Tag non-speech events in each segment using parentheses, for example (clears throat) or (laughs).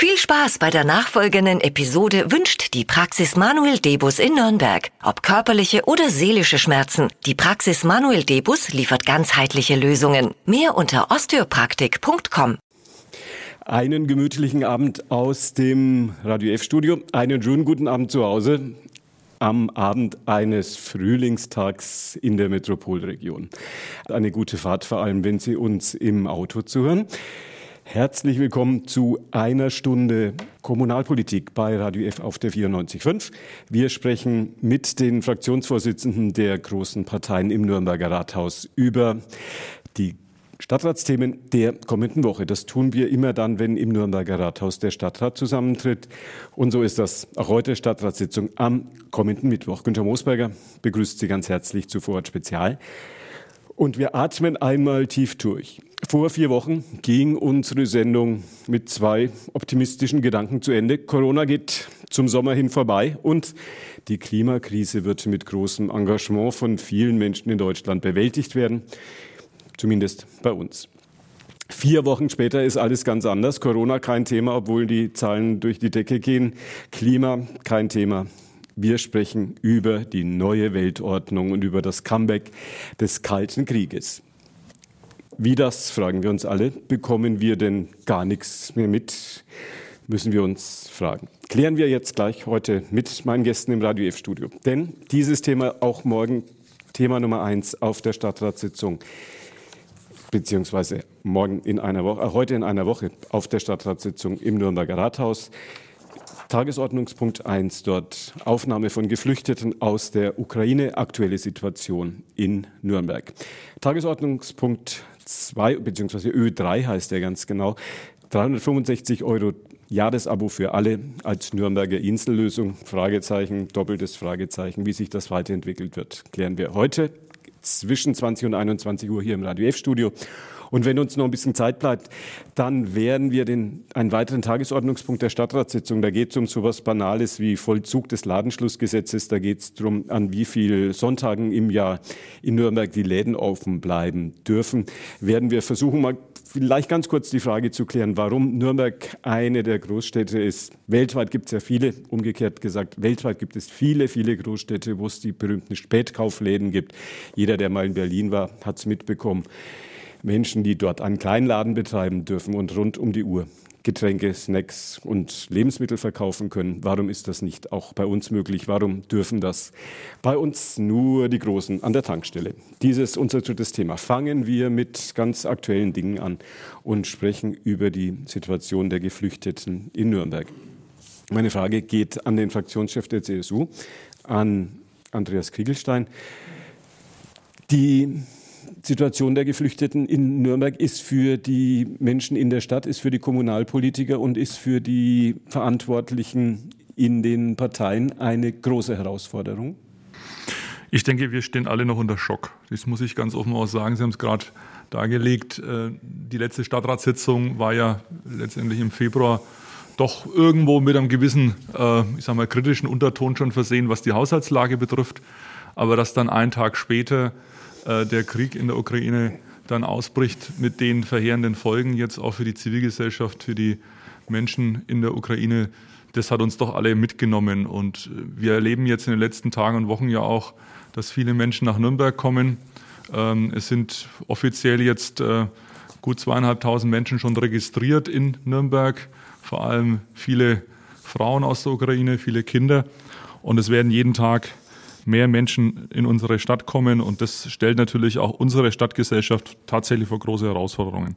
Viel Spaß bei der nachfolgenden Episode wünscht die Praxis Manuel Debus in Nürnberg. Ob körperliche oder seelische Schmerzen, die Praxis Manuel Debus liefert ganzheitliche Lösungen. Mehr unter osteopraktik.com. Einen gemütlichen Abend aus dem Radio F-Studio. Einen schönen guten Abend zu Hause am Abend eines Frühlingstags in der Metropolregion. Eine gute Fahrt, vor allem wenn Sie uns im Auto zuhören. Herzlich willkommen zu einer Stunde Kommunalpolitik bei Radio F auf der 94.5. Wir sprechen mit den Fraktionsvorsitzenden der großen Parteien im Nürnberger Rathaus über die Stadtratsthemen der kommenden Woche. Das tun wir immer dann, wenn im Nürnberger Rathaus der Stadtrat zusammentritt. Und so ist das auch heute Stadtratssitzung am kommenden Mittwoch. Günter Moosberger begrüßt Sie ganz herzlich zu Vorort Spezial. Und wir atmen einmal tief durch. Vor vier Wochen ging unsere Sendung mit zwei optimistischen Gedanken zu Ende. Corona geht zum Sommer hin vorbei und die Klimakrise wird mit großem Engagement von vielen Menschen in Deutschland bewältigt werden. Zumindest bei uns. Vier Wochen später ist alles ganz anders. Corona kein Thema, obwohl die Zahlen durch die Decke gehen. Klima kein Thema. Wir sprechen über die neue Weltordnung und über das Comeback des Kalten Krieges. Wie das, fragen wir uns alle, bekommen wir denn gar nichts mehr mit, müssen wir uns fragen. Klären wir jetzt gleich heute mit meinen Gästen im Radio F-Studio. Denn dieses Thema auch morgen Thema Nummer eins auf der Stadtratssitzung beziehungsweise morgen in einer Woche, äh, heute in einer Woche auf der Stadtratssitzung im Nürnberger Rathaus. Tagesordnungspunkt 1 dort Aufnahme von Geflüchteten aus der Ukraine, aktuelle Situation in Nürnberg. Tagesordnungspunkt 2 bzw. Ö3 heißt der ganz genau. 365 Euro Jahresabo für alle als Nürnberger Insellösung. Fragezeichen, doppeltes Fragezeichen. Wie sich das weiterentwickelt wird, klären wir heute zwischen 20 und 21 Uhr hier im Radio F-Studio. Und wenn uns noch ein bisschen Zeit bleibt, dann werden wir den, einen weiteren Tagesordnungspunkt der Stadtratssitzung, da geht es um so etwas Banales wie Vollzug des Ladenschlussgesetzes, da geht es darum, an wie viel Sonntagen im Jahr in Nürnberg die Läden offen bleiben dürfen, werden wir versuchen, mal vielleicht ganz kurz die Frage zu klären, warum Nürnberg eine der Großstädte ist. Weltweit gibt es ja viele, umgekehrt gesagt, weltweit gibt es viele, viele Großstädte, wo es die berühmten Spätkaufläden gibt. Jeder, der mal in Berlin war, hat es mitbekommen. Menschen, die dort einen Kleinladen betreiben dürfen und rund um die Uhr Getränke, Snacks und Lebensmittel verkaufen können. Warum ist das nicht auch bei uns möglich? Warum dürfen das bei uns nur die Großen an der Tankstelle? Dieses unser drittes Thema. Fangen wir mit ganz aktuellen Dingen an und sprechen über die Situation der Geflüchteten in Nürnberg. Meine Frage geht an den Fraktionschef der CSU, an Andreas Kriegelstein. Die Situation der Geflüchteten in Nürnberg ist für die Menschen in der Stadt, ist für die Kommunalpolitiker und ist für die Verantwortlichen in den Parteien eine große Herausforderung? Ich denke, wir stehen alle noch unter Schock. Das muss ich ganz offen auch sagen. Sie haben es gerade dargelegt. Äh, die letzte Stadtratssitzung war ja letztendlich im Februar doch irgendwo mit einem gewissen, äh, ich sag mal, kritischen Unterton schon versehen, was die Haushaltslage betrifft. Aber dass dann einen Tag später der Krieg in der Ukraine dann ausbricht mit den verheerenden Folgen jetzt auch für die Zivilgesellschaft, für die Menschen in der Ukraine, das hat uns doch alle mitgenommen. Und wir erleben jetzt in den letzten Tagen und Wochen ja auch, dass viele Menschen nach Nürnberg kommen. Ähm, es sind offiziell jetzt äh, gut zweieinhalbtausend Menschen schon registriert in Nürnberg, vor allem viele Frauen aus der Ukraine, viele Kinder. Und es werden jeden Tag mehr Menschen in unsere Stadt kommen und das stellt natürlich auch unsere Stadtgesellschaft tatsächlich vor große Herausforderungen.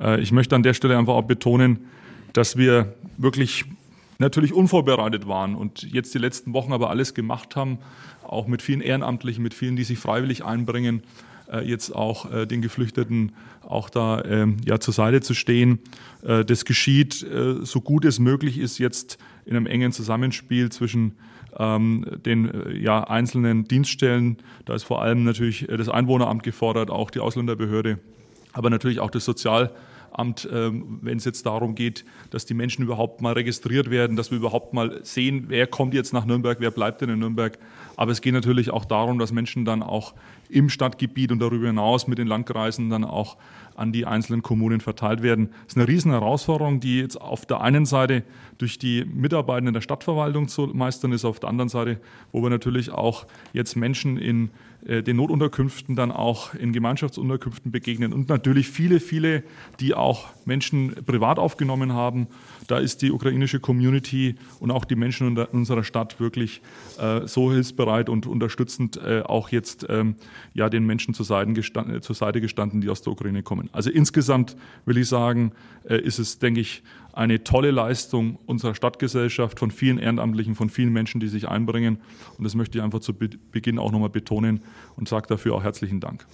Äh, ich möchte an der Stelle einfach auch betonen, dass wir wirklich natürlich unvorbereitet waren und jetzt die letzten Wochen aber alles gemacht haben, auch mit vielen Ehrenamtlichen, mit vielen, die sich freiwillig einbringen, äh, jetzt auch äh, den Geflüchteten auch da ähm, ja zur Seite zu stehen. Das geschieht so gut es möglich ist jetzt in einem engen Zusammenspiel zwischen ähm, den äh, ja, einzelnen Dienststellen. Da ist vor allem natürlich äh, das Einwohneramt gefordert, auch die Ausländerbehörde, aber natürlich auch das Sozialamt Amt, ähm, wenn es jetzt darum geht, dass die Menschen überhaupt mal registriert werden, dass wir überhaupt mal sehen, wer kommt jetzt nach Nürnberg, wer bleibt denn in Nürnberg. Aber es geht natürlich auch darum, dass Menschen dann auch im Stadtgebiet und darüber hinaus mit den Landkreisen dann auch an die einzelnen Kommunen verteilt werden. Das ist eine riesen Herausforderung, die jetzt auf der einen Seite durch die Mitarbeitenden der Stadtverwaltung zu meistern ist, auf der anderen Seite, wo wir natürlich auch jetzt Menschen in den Notunterkünften dann auch in Gemeinschaftsunterkünften begegnen und natürlich viele, viele, die auch Menschen privat aufgenommen haben. Da ist die ukrainische Community und auch die Menschen in unserer Stadt wirklich äh, so hilfsbereit und unterstützend äh, auch jetzt ähm, ja den Menschen zur Seite, gestanden, zur Seite gestanden, die aus der Ukraine kommen. Also insgesamt will ich sagen, äh, ist es, denke ich, eine tolle Leistung unserer Stadtgesellschaft von vielen Ehrenamtlichen, von vielen Menschen, die sich einbringen. Und das möchte ich einfach zu Beginn auch nochmal betonen und sage dafür auch herzlichen Dank.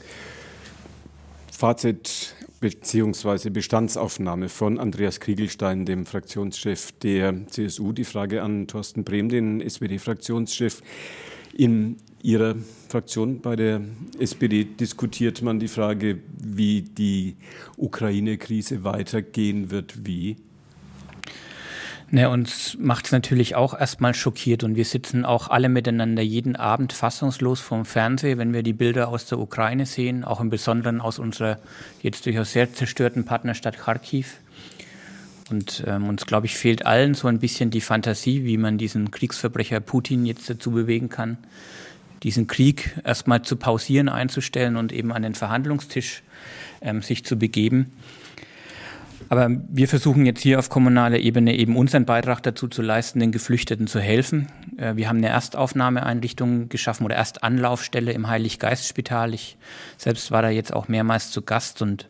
Fazit bzw. Bestandsaufnahme von Andreas Kriegelstein, dem Fraktionschef der CSU. Die Frage an Thorsten Brehm, den SPD-Fraktionschef. In Ihrer Fraktion bei der SPD diskutiert man die Frage, wie die Ukraine-Krise weitergehen wird. Wie? Ne, uns macht es natürlich auch erstmal schockiert und wir sitzen auch alle miteinander jeden Abend fassungslos vom Fernseher, wenn wir die Bilder aus der Ukraine sehen, auch im Besonderen aus unserer jetzt durchaus sehr zerstörten Partnerstadt Kharkiv. Und ähm, uns, glaube ich, fehlt allen so ein bisschen die Fantasie, wie man diesen Kriegsverbrecher Putin jetzt dazu bewegen kann, diesen Krieg erstmal zu pausieren, einzustellen und eben an den Verhandlungstisch ähm, sich zu begeben. Aber wir versuchen jetzt hier auf kommunaler Ebene eben unseren Beitrag dazu zu leisten, den Geflüchteten zu helfen. Äh, wir haben eine Erstaufnahmeeinrichtung geschaffen oder Erstanlaufstelle im Heiliggeistspital. Ich selbst war da jetzt auch mehrmals zu Gast und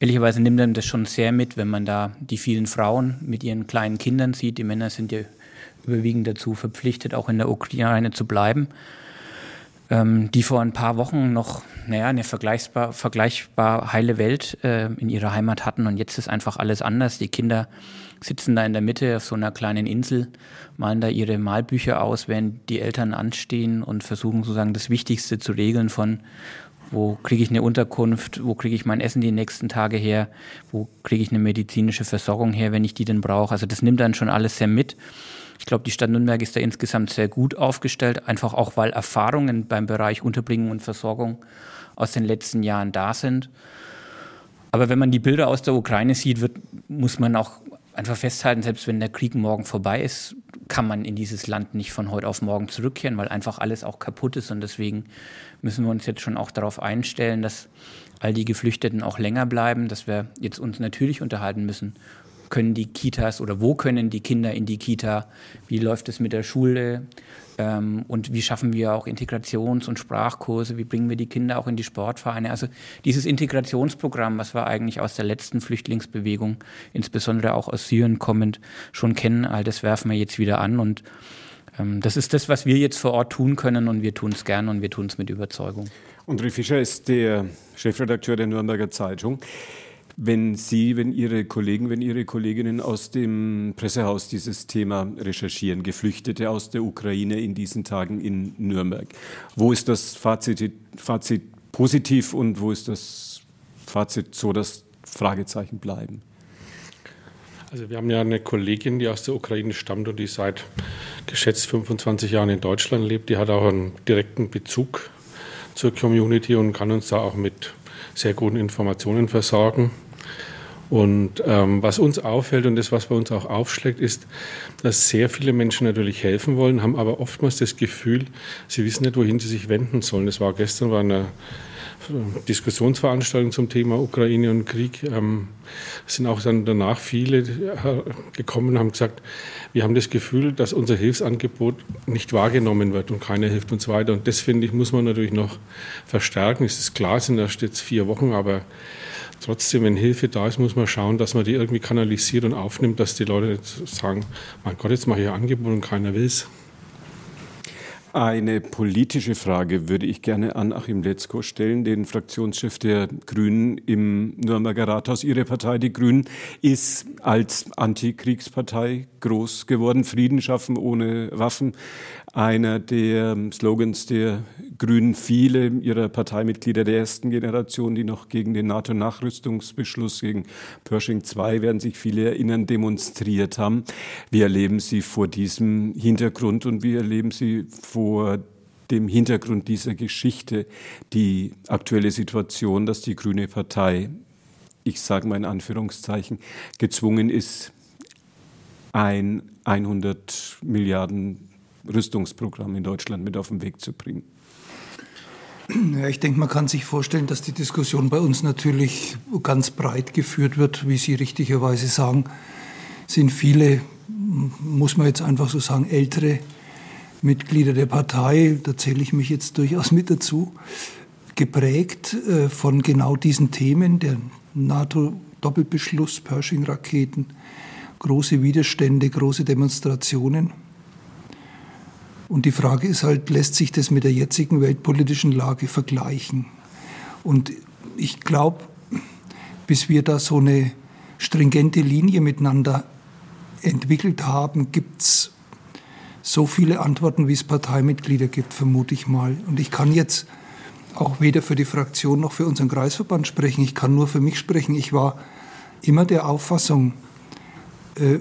ehrlicherweise nimmt man das schon sehr mit, wenn man da die vielen Frauen mit ihren kleinen Kindern sieht. Die Männer sind ja überwiegend dazu verpflichtet, auch in der Ukraine zu bleiben ähm, die vor ein paar Wochen noch naja, eine vergleichbar, vergleichbar heile Welt äh, in ihrer Heimat hatten. Und jetzt ist einfach alles anders. Die Kinder sitzen da in der Mitte auf so einer kleinen Insel, malen da ihre Malbücher aus, während die Eltern anstehen und versuchen sozusagen das Wichtigste zu regeln von wo kriege ich eine Unterkunft, wo kriege ich mein Essen die nächsten Tage her, wo kriege ich eine medizinische Versorgung her, wenn ich die denn brauche. Also das nimmt dann schon alles sehr mit. Ich glaube, die Stadt Nürnberg ist da insgesamt sehr gut aufgestellt, einfach auch weil Erfahrungen beim Bereich Unterbringung und Versorgung aus den letzten Jahren da sind. Aber wenn man die Bilder aus der Ukraine sieht, wird, muss man auch einfach festhalten, selbst wenn der Krieg morgen vorbei ist, kann man in dieses Land nicht von heute auf morgen zurückkehren, weil einfach alles auch kaputt ist. Und deswegen müssen wir uns jetzt schon auch darauf einstellen, dass all die Geflüchteten auch länger bleiben, dass wir jetzt uns natürlich unterhalten müssen können die Kitas oder wo können die Kinder in die Kita? Wie läuft es mit der Schule? Ähm, und wie schaffen wir auch Integrations- und Sprachkurse? Wie bringen wir die Kinder auch in die Sportvereine? Also dieses Integrationsprogramm, was wir eigentlich aus der letzten Flüchtlingsbewegung, insbesondere auch aus Syrien kommend, schon kennen, all das werfen wir jetzt wieder an und ähm, das ist das, was wir jetzt vor Ort tun können und wir tun es gern und wir tun es mit Überzeugung. André Fischer ist der Chefredakteur der Nürnberger Zeitung. Wenn Sie, wenn Ihre Kollegen, wenn Ihre Kolleginnen aus dem Pressehaus dieses Thema recherchieren, Geflüchtete aus der Ukraine in diesen Tagen in Nürnberg, wo ist das Fazit, Fazit positiv und wo ist das Fazit so, dass Fragezeichen bleiben? Also wir haben ja eine Kollegin, die aus der Ukraine stammt und die seit geschätzt 25 Jahren in Deutschland lebt. Die hat auch einen direkten Bezug zur Community und kann uns da auch mit sehr guten Informationen versorgen. Und ähm, was uns auffällt und das, was bei uns auch aufschlägt, ist, dass sehr viele Menschen natürlich helfen wollen, haben aber oftmals das Gefühl, sie wissen nicht, wohin sie sich wenden sollen. Das war gestern bei einer Diskussionsveranstaltung zum Thema Ukraine und Krieg. Ähm, sind auch dann danach viele äh, gekommen und haben gesagt, wir haben das Gefühl, dass unser Hilfsangebot nicht wahrgenommen wird und keiner hilft uns weiter. Und das, finde ich, muss man natürlich noch verstärken. Es ist klar, es sind erst jetzt vier Wochen, aber trotzdem, wenn Hilfe da ist, muss man schauen, dass man die irgendwie kanalisiert und aufnimmt, dass die Leute nicht sagen, mein Gott, jetzt mache ich ein Angebot und keiner will es. Eine politische Frage würde ich gerne an Achim Letzko stellen, den Fraktionschef der Grünen im Nürnberger Rathaus. Ihre Partei, die Grünen, ist als Antikriegspartei groß geworden. Frieden schaffen ohne Waffen. Einer der Slogans der Grünen viele ihrer Parteimitglieder der ersten Generation, die noch gegen den NATO-Nachrüstungsbeschluss, gegen Pershing II, werden sich viele erinnern, demonstriert haben. Wie erleben Sie vor diesem Hintergrund und wie erleben Sie vor dem Hintergrund dieser Geschichte die aktuelle Situation, dass die Grüne Partei, ich sage mal in Anführungszeichen, gezwungen ist, ein 100 Milliarden Rüstungsprogramm in Deutschland mit auf den Weg zu bringen? Ja, ich denke, man kann sich vorstellen, dass die Diskussion bei uns natürlich ganz breit geführt wird, wie Sie richtigerweise sagen. Sind viele, muss man jetzt einfach so sagen, ältere Mitglieder der Partei, da zähle ich mich jetzt durchaus mit dazu, geprägt äh, von genau diesen Themen, der NATO-Doppelbeschluss, Pershing-Raketen, große Widerstände, große Demonstrationen. Und die Frage ist halt, lässt sich das mit der jetzigen weltpolitischen Lage vergleichen? Und ich glaube, bis wir da so eine stringente Linie miteinander entwickelt haben, gibt es so viele Antworten, wie es Parteimitglieder gibt, vermute ich mal. Und ich kann jetzt auch weder für die Fraktion noch für unseren Kreisverband sprechen. Ich kann nur für mich sprechen. Ich war immer der Auffassung,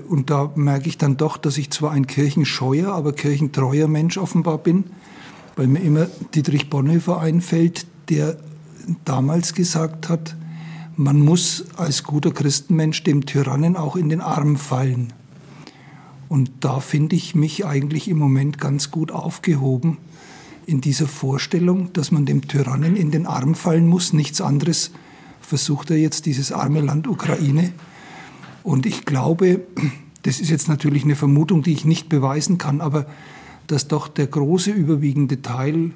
und da merke ich dann doch, dass ich zwar ein kirchenscheuer, aber kirchentreuer Mensch offenbar bin, weil mir immer Dietrich Bonhoeffer einfällt, der damals gesagt hat, man muss als guter Christenmensch dem Tyrannen auch in den Arm fallen. Und da finde ich mich eigentlich im Moment ganz gut aufgehoben in dieser Vorstellung, dass man dem Tyrannen in den Arm fallen muss. Nichts anderes versucht er jetzt, dieses arme Land Ukraine und ich glaube, das ist jetzt natürlich eine Vermutung, die ich nicht beweisen kann, aber dass doch der große überwiegende Teil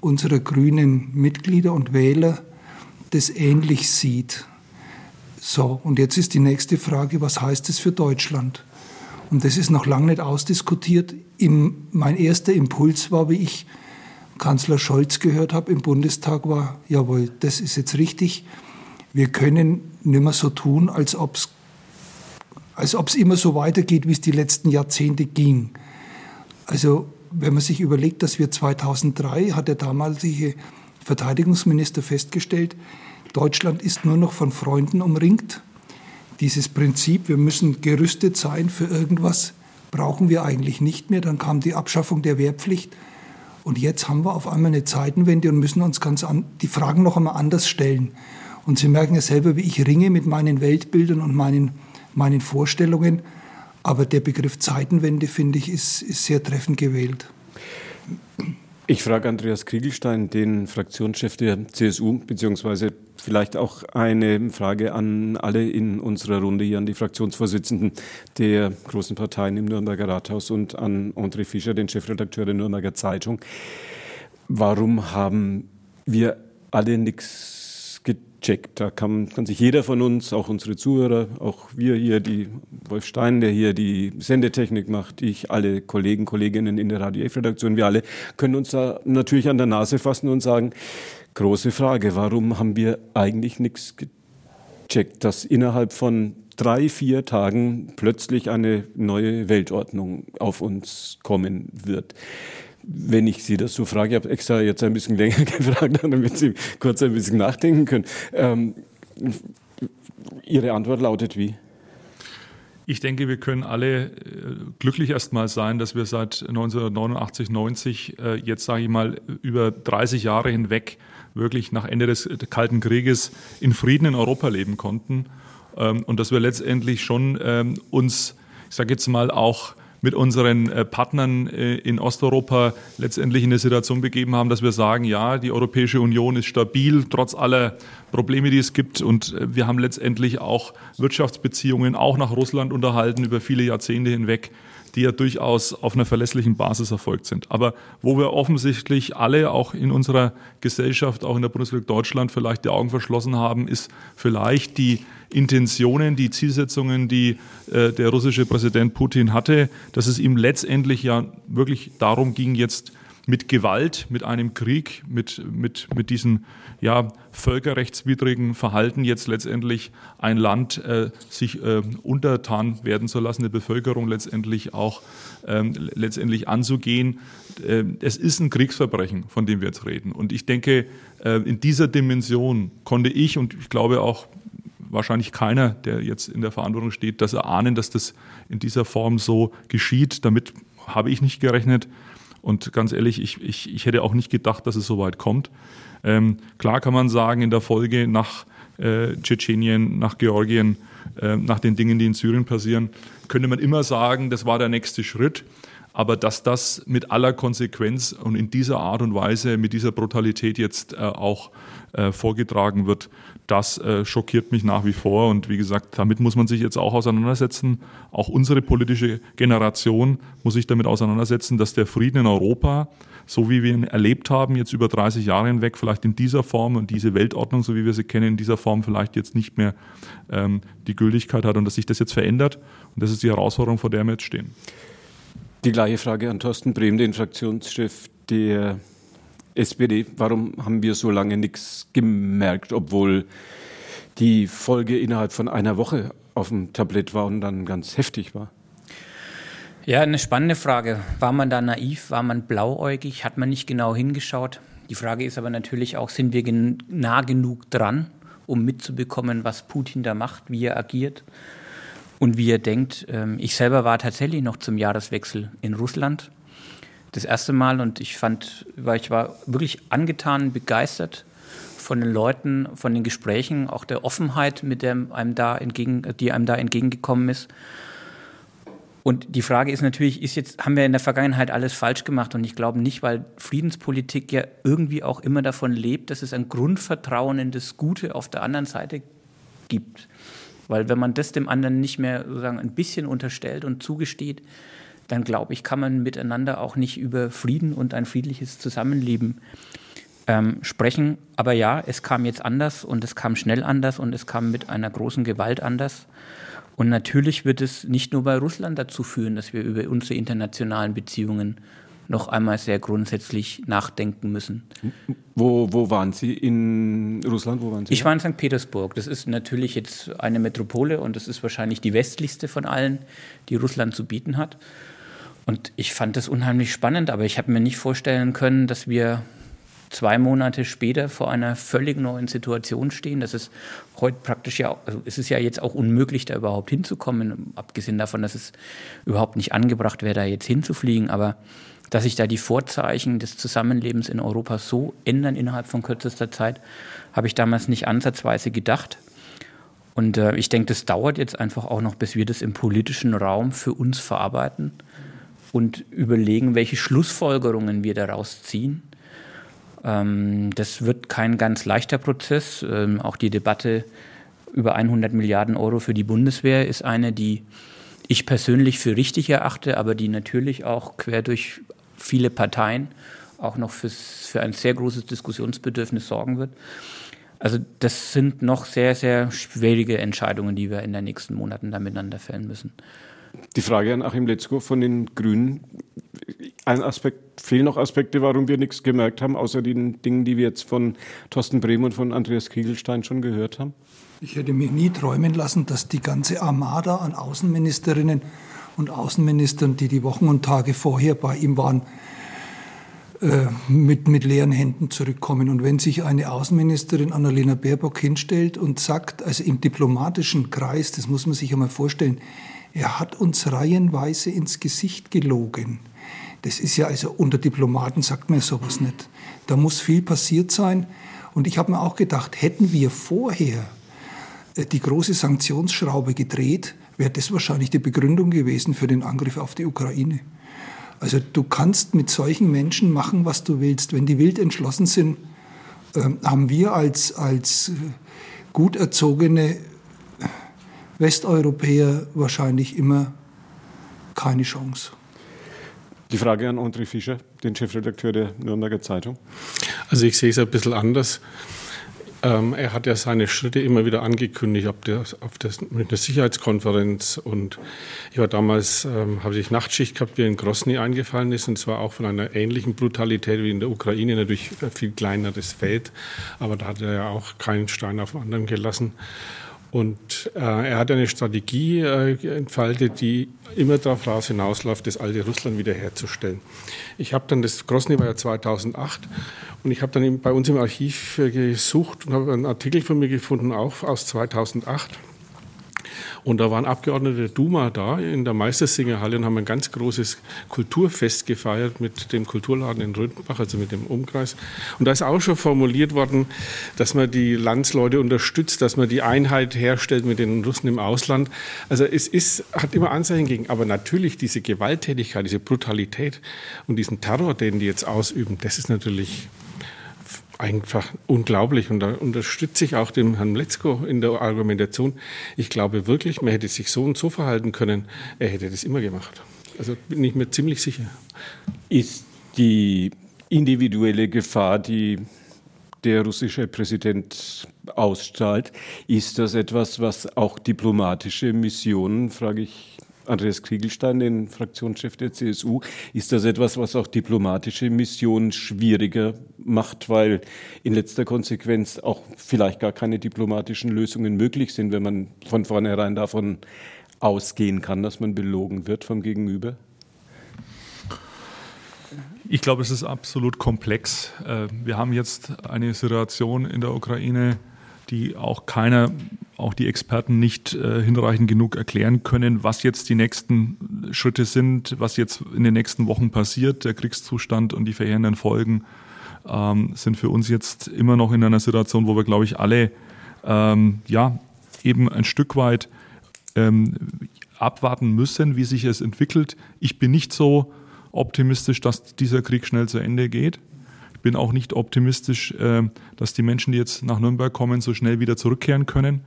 unserer grünen Mitglieder und Wähler das ähnlich sieht. So, und jetzt ist die nächste Frage, was heißt das für Deutschland? Und das ist noch lange nicht ausdiskutiert. Im, mein erster Impuls war, wie ich Kanzler Scholz gehört habe im Bundestag, war, jawohl, das ist jetzt richtig. Wir können nicht mehr so tun, als ob es als ob es immer so weitergeht, wie es die letzten Jahrzehnte ging. Also wenn man sich überlegt, dass wir 2003, hat der damalige Verteidigungsminister festgestellt, Deutschland ist nur noch von Freunden umringt. Dieses Prinzip, wir müssen gerüstet sein für irgendwas, brauchen wir eigentlich nicht mehr. Dann kam die Abschaffung der Wehrpflicht. Und jetzt haben wir auf einmal eine Zeitenwende und müssen uns ganz an, die Fragen noch einmal anders stellen. Und Sie merken ja selber, wie ich ringe mit meinen Weltbildern und meinen meinen Vorstellungen. Aber der Begriff Zeitenwende, finde ich, ist, ist sehr treffend gewählt. Ich frage Andreas Kriegelstein, den Fraktionschef der CSU, beziehungsweise vielleicht auch eine Frage an alle in unserer Runde hier, an die Fraktionsvorsitzenden der großen Parteien im Nürnberger Rathaus und an André Fischer, den Chefredakteur der Nürnberger Zeitung. Warum haben wir alle nichts checkt. Da kann, kann sich jeder von uns, auch unsere Zuhörer, auch wir hier, die Wolf Stein, der hier die Sendetechnik macht, ich, alle Kollegen, Kolleginnen in der Radio F-Redaktion, wir alle können uns da natürlich an der Nase fassen und sagen, große Frage, warum haben wir eigentlich nichts gecheckt, dass innerhalb von drei, vier Tagen plötzlich eine neue Weltordnung auf uns kommen wird wenn ich Sie das so frage, ich habe extra jetzt ein bisschen länger (laughs) gefragt, damit Sie kurz ein bisschen nachdenken können. Ähm, Ihre Antwort lautet wie? Ich denke, wir können alle äh, glücklich erstmal sein, dass wir seit 1989, 90 äh, jetzt sage ich mal über 30 Jahre hinweg wirklich nach Ende des Kalten Krieges in Frieden in Europa leben konnten ähm, und dass wir letztendlich schon ähm, uns, ich sage jetzt mal auch mit unseren äh, Partnern äh, in Osteuropa letztendlich in eine Situation begeben haben, dass wir sagen, ja, die Europäische Union ist stabil, trotz aller Probleme, die es gibt. Und äh, wir haben letztendlich auch Wirtschaftsbeziehungen auch nach Russland unterhalten über viele Jahrzehnte hinweg die ja durchaus auf einer verlässlichen Basis erfolgt sind. Aber wo wir offensichtlich alle auch in unserer Gesellschaft, auch in der Bundesrepublik Deutschland vielleicht die Augen verschlossen haben, ist vielleicht die Intentionen, die Zielsetzungen, die äh, der russische Präsident Putin hatte, dass es ihm letztendlich ja wirklich darum ging, jetzt mit Gewalt, mit einem Krieg, mit, mit, mit diesem ja, völkerrechtswidrigen Verhalten jetzt letztendlich ein Land äh, sich äh, untertan werden zu lassen, die Bevölkerung letztendlich auch ähm, letztendlich anzugehen. Äh, es ist ein Kriegsverbrechen, von dem wir jetzt reden. Und ich denke, äh, in dieser Dimension konnte ich und ich glaube auch wahrscheinlich keiner, der jetzt in der Verantwortung steht, dass erahnen, dass das in dieser Form so geschieht. Damit habe ich nicht gerechnet. Und ganz ehrlich, ich, ich, ich hätte auch nicht gedacht, dass es so weit kommt. Ähm, klar kann man sagen, in der Folge nach äh, Tschetschenien, nach Georgien, äh, nach den Dingen, die in Syrien passieren, könnte man immer sagen, das war der nächste Schritt. Aber dass das mit aller Konsequenz und in dieser Art und Weise, mit dieser Brutalität jetzt äh, auch äh, vorgetragen wird, das äh, schockiert mich nach wie vor. Und wie gesagt, damit muss man sich jetzt auch auseinandersetzen. Auch unsere politische Generation muss sich damit auseinandersetzen, dass der Frieden in Europa, so wie wir ihn erlebt haben, jetzt über 30 Jahre hinweg, vielleicht in dieser Form und diese Weltordnung, so wie wir sie kennen, in dieser Form vielleicht jetzt nicht mehr ähm, die Gültigkeit hat und dass sich das jetzt verändert. Und das ist die Herausforderung, vor der wir jetzt stehen. Die gleiche Frage an Thorsten Brehm, den Fraktionschef der SPD. Warum haben wir so lange nichts gemerkt, obwohl die Folge innerhalb von einer Woche auf dem Tablett war und dann ganz heftig war? Ja, eine spannende Frage. War man da naiv? War man blauäugig? Hat man nicht genau hingeschaut? Die Frage ist aber natürlich auch, sind wir gen nah genug dran, um mitzubekommen, was Putin da macht, wie er agiert? und wie er denkt. Ähm, ich selber war tatsächlich noch zum Jahreswechsel in Russland das erste Mal und ich fand, weil ich war wirklich angetan, begeistert von den Leuten, von den Gesprächen, auch der Offenheit, mit der einem da entgegen, die einem da entgegengekommen ist. Und die Frage ist natürlich, ist jetzt, haben wir in der Vergangenheit alles falsch gemacht? Und ich glaube nicht, weil Friedenspolitik ja irgendwie auch immer davon lebt, dass es ein Grundvertrauen in das Gute auf der anderen Seite gibt. Weil wenn man das dem anderen nicht mehr sozusagen ein bisschen unterstellt und zugesteht, dann glaube ich, kann man miteinander auch nicht über Frieden und ein friedliches Zusammenleben ähm, sprechen. Aber ja, es kam jetzt anders und es kam schnell anders und es kam mit einer großen Gewalt anders. Und natürlich wird es nicht nur bei Russland dazu führen, dass wir über unsere internationalen Beziehungen noch einmal sehr grundsätzlich nachdenken müssen. Wo, wo waren Sie in Russland? Wo waren Sie? Ich war in St. Petersburg. Das ist natürlich jetzt eine Metropole und das ist wahrscheinlich die westlichste von allen, die Russland zu bieten hat. Und ich fand das unheimlich spannend, aber ich habe mir nicht vorstellen können, dass wir zwei Monate später vor einer völlig neuen Situation stehen. Das ist heute praktisch ja, also es ist ja jetzt auch unmöglich, da überhaupt hinzukommen, abgesehen davon, dass es überhaupt nicht angebracht wäre, da jetzt hinzufliegen. Aber dass sich da die Vorzeichen des Zusammenlebens in Europa so ändern innerhalb von kürzester Zeit, habe ich damals nicht ansatzweise gedacht. Und äh, ich denke, das dauert jetzt einfach auch noch, bis wir das im politischen Raum für uns verarbeiten und überlegen, welche Schlussfolgerungen wir daraus ziehen. Ähm, das wird kein ganz leichter Prozess. Ähm, auch die Debatte über 100 Milliarden Euro für die Bundeswehr ist eine, die ich persönlich für richtig erachte, aber die natürlich auch quer durch viele Parteien auch noch fürs, für ein sehr großes Diskussionsbedürfnis sorgen wird. Also das sind noch sehr, sehr schwierige Entscheidungen, die wir in den nächsten Monaten da miteinander fällen müssen. Die Frage an Achim Letzko von den Grünen. Ein Aspekt, fehlen noch Aspekte, warum wir nichts gemerkt haben, außer den Dingen, die wir jetzt von Thorsten Brehm und von Andreas Kiegelstein schon gehört haben? Ich hätte mir nie träumen lassen, dass die ganze Armada an Außenministerinnen und Außenministern, die die Wochen und Tage vorher bei ihm waren, äh, mit, mit leeren Händen zurückkommen. Und wenn sich eine Außenministerin Annalena Baerbock hinstellt und sagt, also im diplomatischen Kreis, das muss man sich einmal vorstellen, er hat uns reihenweise ins Gesicht gelogen. Das ist ja also unter Diplomaten sagt man sowas nicht. Da muss viel passiert sein. Und ich habe mir auch gedacht, hätten wir vorher äh, die große Sanktionsschraube gedreht, wäre das wahrscheinlich die Begründung gewesen für den Angriff auf die Ukraine. Also du kannst mit solchen Menschen machen, was du willst. Wenn die wild entschlossen sind, ähm, haben wir als, als gut erzogene Westeuropäer wahrscheinlich immer keine Chance. Die Frage an André Fischer, den Chefredakteur der Nürnberger Zeitung. Also ich sehe es ein bisschen anders. Äh, Ähm, er hat ja seine Schritte immer wieder angekündigt, ob der, auf der, mit einer Sicherheitskonferenz. Und ich war damals, ähm, habe ich Nachtschicht gehabt, wie in Grosny eingefallen ist, und zwar auch von einer ähnlichen Brutalität wie in der Ukraine, natürlich viel kleineres Feld, aber da hat er ja auch keinen Stein auf dem anderen gelassen. Und äh, er hat eine Strategie äh, entfaltet, die immer darauf hinausläuft, das alte Russland wiederherzustellen. Ich habe dann, das Grosny war ja 2008, und ich habe dann bei uns im Archiv äh, gesucht und habe einen Artikel von mir gefunden, auch aus 2008 und da waren Abgeordnete der Duma da in der Meistersingerhalle und haben ein ganz großes Kulturfest gefeiert mit dem Kulturladen in Röthenbach, also mit dem Umkreis. Und da ist auch schon formuliert worden, dass man die Landsleute unterstützt, dass man die Einheit herstellt mit den Russen im Ausland. Also es ist, hat immer Anzeichen gegen. Aber natürlich diese Gewalttätigkeit, diese Brutalität und diesen Terror, den die jetzt ausüben, das ist natürlich einfach unglaublich. Und da unterstütze ich auch den Herrn Letzko in der Argumentation. Ich glaube wirklich, man hätte sich so und so verhalten können. Er hätte das immer gemacht. Also bin ich mir ziemlich sicher. Ist die individuelle Gefahr, die der russische Präsident ausstrahlt, ist das etwas, was auch diplomatische Missionen, frage ich Andreas Kriegelstein, den Fraktionschef der CSU, ist das etwas, was auch diplomatische Missionen schwieriger macht, weil in letzter Konsequenz auch vielleicht gar keine diplomatischen Lösungen möglich sind, wenn man von vornherein davon ausgehen kann, dass man belogen wird vom Gegenüber? Ich glaube, es ist absolut komplex. Äh, wir haben jetzt eine Situation in der Ukraine, die auch keiner, auch die Experten nicht äh, hinreichend genug erklären können, was jetzt die nächsten Schritte sind, was jetzt in den nächsten Wochen passiert. Der Kriegszustand und die verheerenden Folgen ähm, sind für uns jetzt immer noch in einer Situation, wo wir, glaube ich, alle ähm, ja eben ein Stück weit ähm, abwarten müssen, wie sich es entwickelt. Ich bin nicht so optimistisch, dass dieser Krieg schnell zu Ende geht bin auch nicht optimistisch, äh, dass die Menschen, die jetzt nach Nürnberg kommen, so schnell wieder zurückkehren können.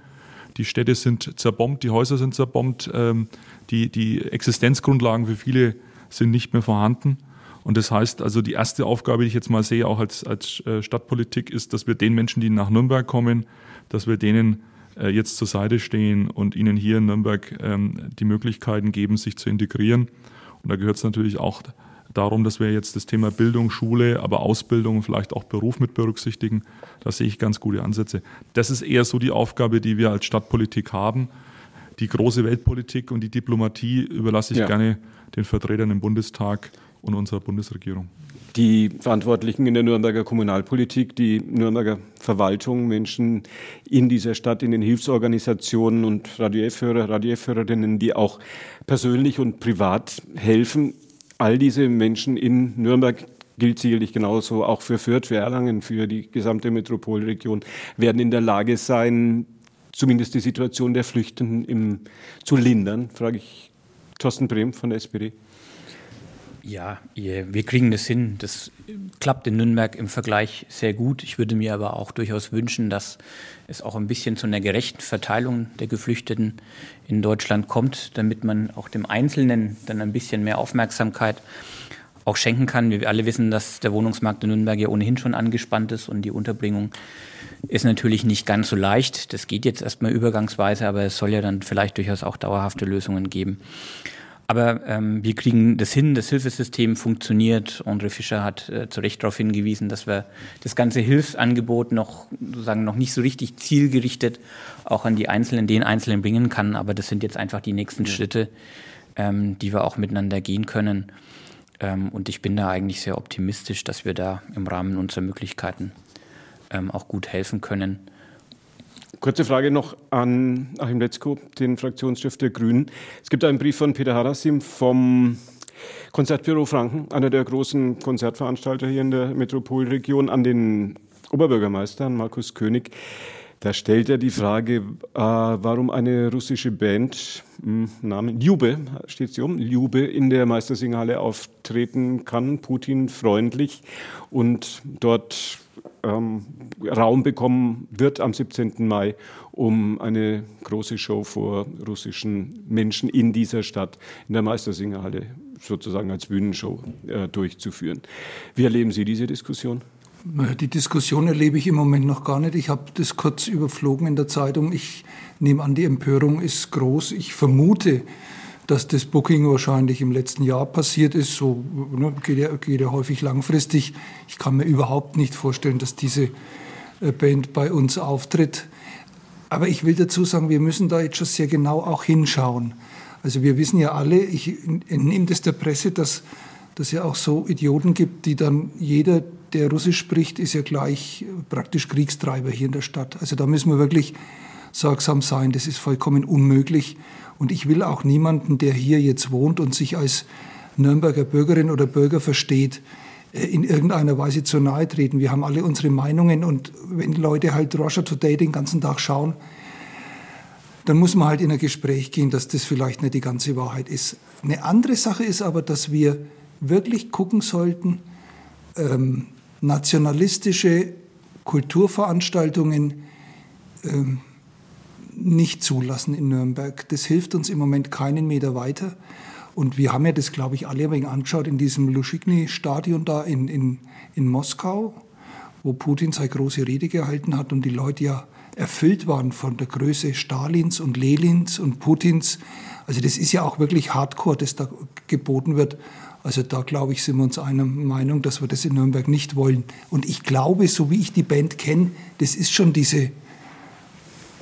Die Städte sind zerbombt, die Häuser sind zerbombt, ähm, die, die Existenzgrundlagen für viele sind nicht mehr vorhanden. Und das heißt also, die erste Aufgabe, die ich jetzt mal sehe, auch als, als äh, Stadtpolitik, ist, dass wir den Menschen, die nach Nürnberg kommen, dass wir denen äh, jetzt zur Seite stehen und ihnen hier in Nürnberg ähm, die Möglichkeiten geben, sich zu integrieren. Und da gehört es natürlich auch darum, dass wir jetzt das Thema Bildung, Schule, aber Ausbildung, vielleicht auch Beruf mit berücksichtigen. Da sehe ich ganz gute Ansätze. Das ist eher so die Aufgabe, die wir als Stadtpolitik haben. Die große Weltpolitik und die Diplomatie überlasse ich ja. gerne den Vertretern im Bundestag und unserer Bundesregierung. Die Verantwortlichen in der Nürnberger Kommunalpolitik, die Nürnberger Verwaltung, Menschen in dieser Stadt, in den Hilfsorganisationen und Radio F-Hörer, Radio F-Hörerinnen, die auch persönlich und privat helfen, all diese Menschen in Nürnberg gilt sicherlich genauso auch für Fürth, für Erlangen, für die gesamte Metropolregion, werden in der Lage sein, zumindest die Situation der Flüchtenden im, zu lindern, frage ich Thorsten Brehm von der SPD. Ja, wir kriegen das hin. Das klappt in Nürnberg im Vergleich sehr gut. Ich würde mir aber auch durchaus wünschen, dass es auch ein bisschen zu einer gerechten Verteilung der Geflüchteten in Deutschland kommt, damit man auch dem Einzelnen dann ein bisschen mehr Aufmerksamkeit auch schenken kann. Wir alle wissen, dass der Wohnungsmarkt in Nürnberg ja ohnehin schon angespannt ist und die Unterbringung ist natürlich nicht ganz so leicht. Das geht jetzt erstmal übergangsweise, aber es soll ja dann vielleicht durchaus auch dauerhafte Lösungen geben. Aber ähm, wir kriegen das hin, das Hilfesystem funktioniert. Andre Fischer hat äh, zu Recht darauf hingewiesen, dass wir das ganze Hilfsangebot noch sozusagen noch nicht so richtig zielgerichtet auch an die Einzelnen, den Einzelnen bringen kann. Aber das sind jetzt einfach die nächsten ja. Schritte, ähm, die wir auch miteinander gehen können. Ähm, und ich bin da eigentlich sehr optimistisch, dass wir da im Rahmen unserer Möglichkeiten ähm, auch gut helfen können. Kurze Frage noch an Achim Letzko, den Fraktionschef der Grünen. Es gibt einen Brief von Peter Harasim vom Konzertbüro Franken, einer der großen Konzertveranstalter hier in der Metropolregion, an den Oberbürgermeister, an Markus König. Da stellt er die Frage, äh, warum eine russische Band, hm, Namen Ljube, steht sie um, Ljube in der Meistersingerhalle auftreten kann, Putin freundlich und dort ähm, Raum bekommen wird am 17. Mai, um eine große Show vor russischen Menschen in dieser Stadt, in der Meistersingerhalle, sozusagen als Bühnenshow äh, durchzuführen. Wie erleben Sie diese Diskussion? Die Diskussion erlebe ich im Moment noch gar nicht. Ich habe das kurz überflogen in der Zeitung. Ich nehme an, die Empörung ist groß. Ich vermute, dass das Booking wahrscheinlich im letzten Jahr passiert ist. So ne, geht, ja, geht ja häufig langfristig. Ich kann mir überhaupt nicht vorstellen, dass diese äh, Band bei uns auftritt. Aber ich will dazu sagen, wir müssen da jetzt schon sehr genau auch hinschauen. Also wir wissen ja alle, ich entnehme das der Presse, dass dass ja auch so Idioten gibt, die dann jeder, der Russisch spricht, ist ja gleich praktisch Kriegstreiber hier in der Stadt. Also da müssen wir wirklich sorgsam sein. Das ist vollkommen unmöglich. Und ich will auch niemanden, der hier jetzt wohnt und sich als Nürnberger Bürgerin oder Bürger versteht, äh, in irgendeiner Weise zu nahe treten. Wir haben alle unsere Meinungen und wenn Leute halt Russia Today den ganzen Tag schauen, dann muss man halt in ein Gespräch gehen, dass das vielleicht nicht die ganze Wahrheit ist. Eine andere Sache ist aber, dass wir wirklich gucken sollten, ähm, nationalistische Kulturveranstaltungen ähm, nicht zulassen in Nürnberg. Das hilft uns im Moment keinen Meter weiter. Und wir haben ja das, glaube ich, alle ein wenig angeschaut in diesem Luschigny-Stadion da in, in, in Moskau, wo Putin seine große Rede gehalten hat und die Leute ja erfüllt waren von der Größe Stalins und Lenins und Putins. Also das ist ja auch wirklich Hardcore, das da geboten wird. Also da glaube ich, sind wir uns einer Meinung, dass wir das in Nürnberg nicht wollen. Und ich glaube, so wie ich die Band kenne, das ist schon diese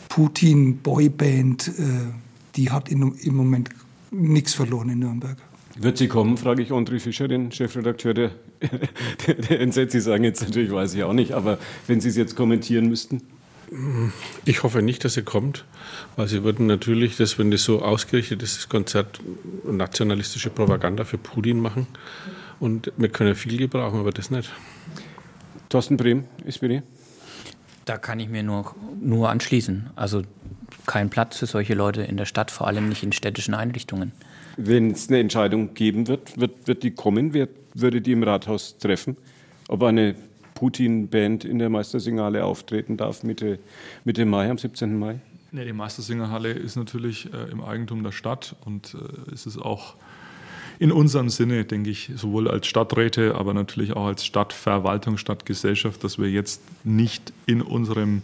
Putin-Boyband, äh, die hat in, im Moment nichts verloren in Nürnberg. Wird sie kommen, frage ich André Fischer, den Chefredakteur der, (laughs) der, der NZ. Sie sagen jetzt natürlich, weiß ich auch nicht, aber wenn Sie es jetzt kommentieren müssten. Ich hoffe nicht, dass sie kommt, weil sie würden natürlich, das, wenn das so ausgerichtet ist, das Konzert nationalistische Propaganda für Putin machen. Und wir können viel gebrauchen, aber das nicht. Thorsten Brehm, SPD. Da kann ich mir nur, nur anschließen. Also kein Platz für solche Leute in der Stadt, vor allem nicht in städtischen Einrichtungen. Wenn es eine Entscheidung geben wird, wird, wird die kommen? Wer würde die im Rathaus treffen? Ob eine Putin-Band in der Meistersingerhalle auftreten darf Mitte, Mitte Mai, am 17. Mai? Nee, die Meistersingerhalle ist natürlich äh, im Eigentum der Stadt und äh, ist es auch in unserem Sinne, denke ich, sowohl als Stadträte, aber natürlich auch als Stadtverwaltung, Stadtgesellschaft, dass wir jetzt nicht in unserem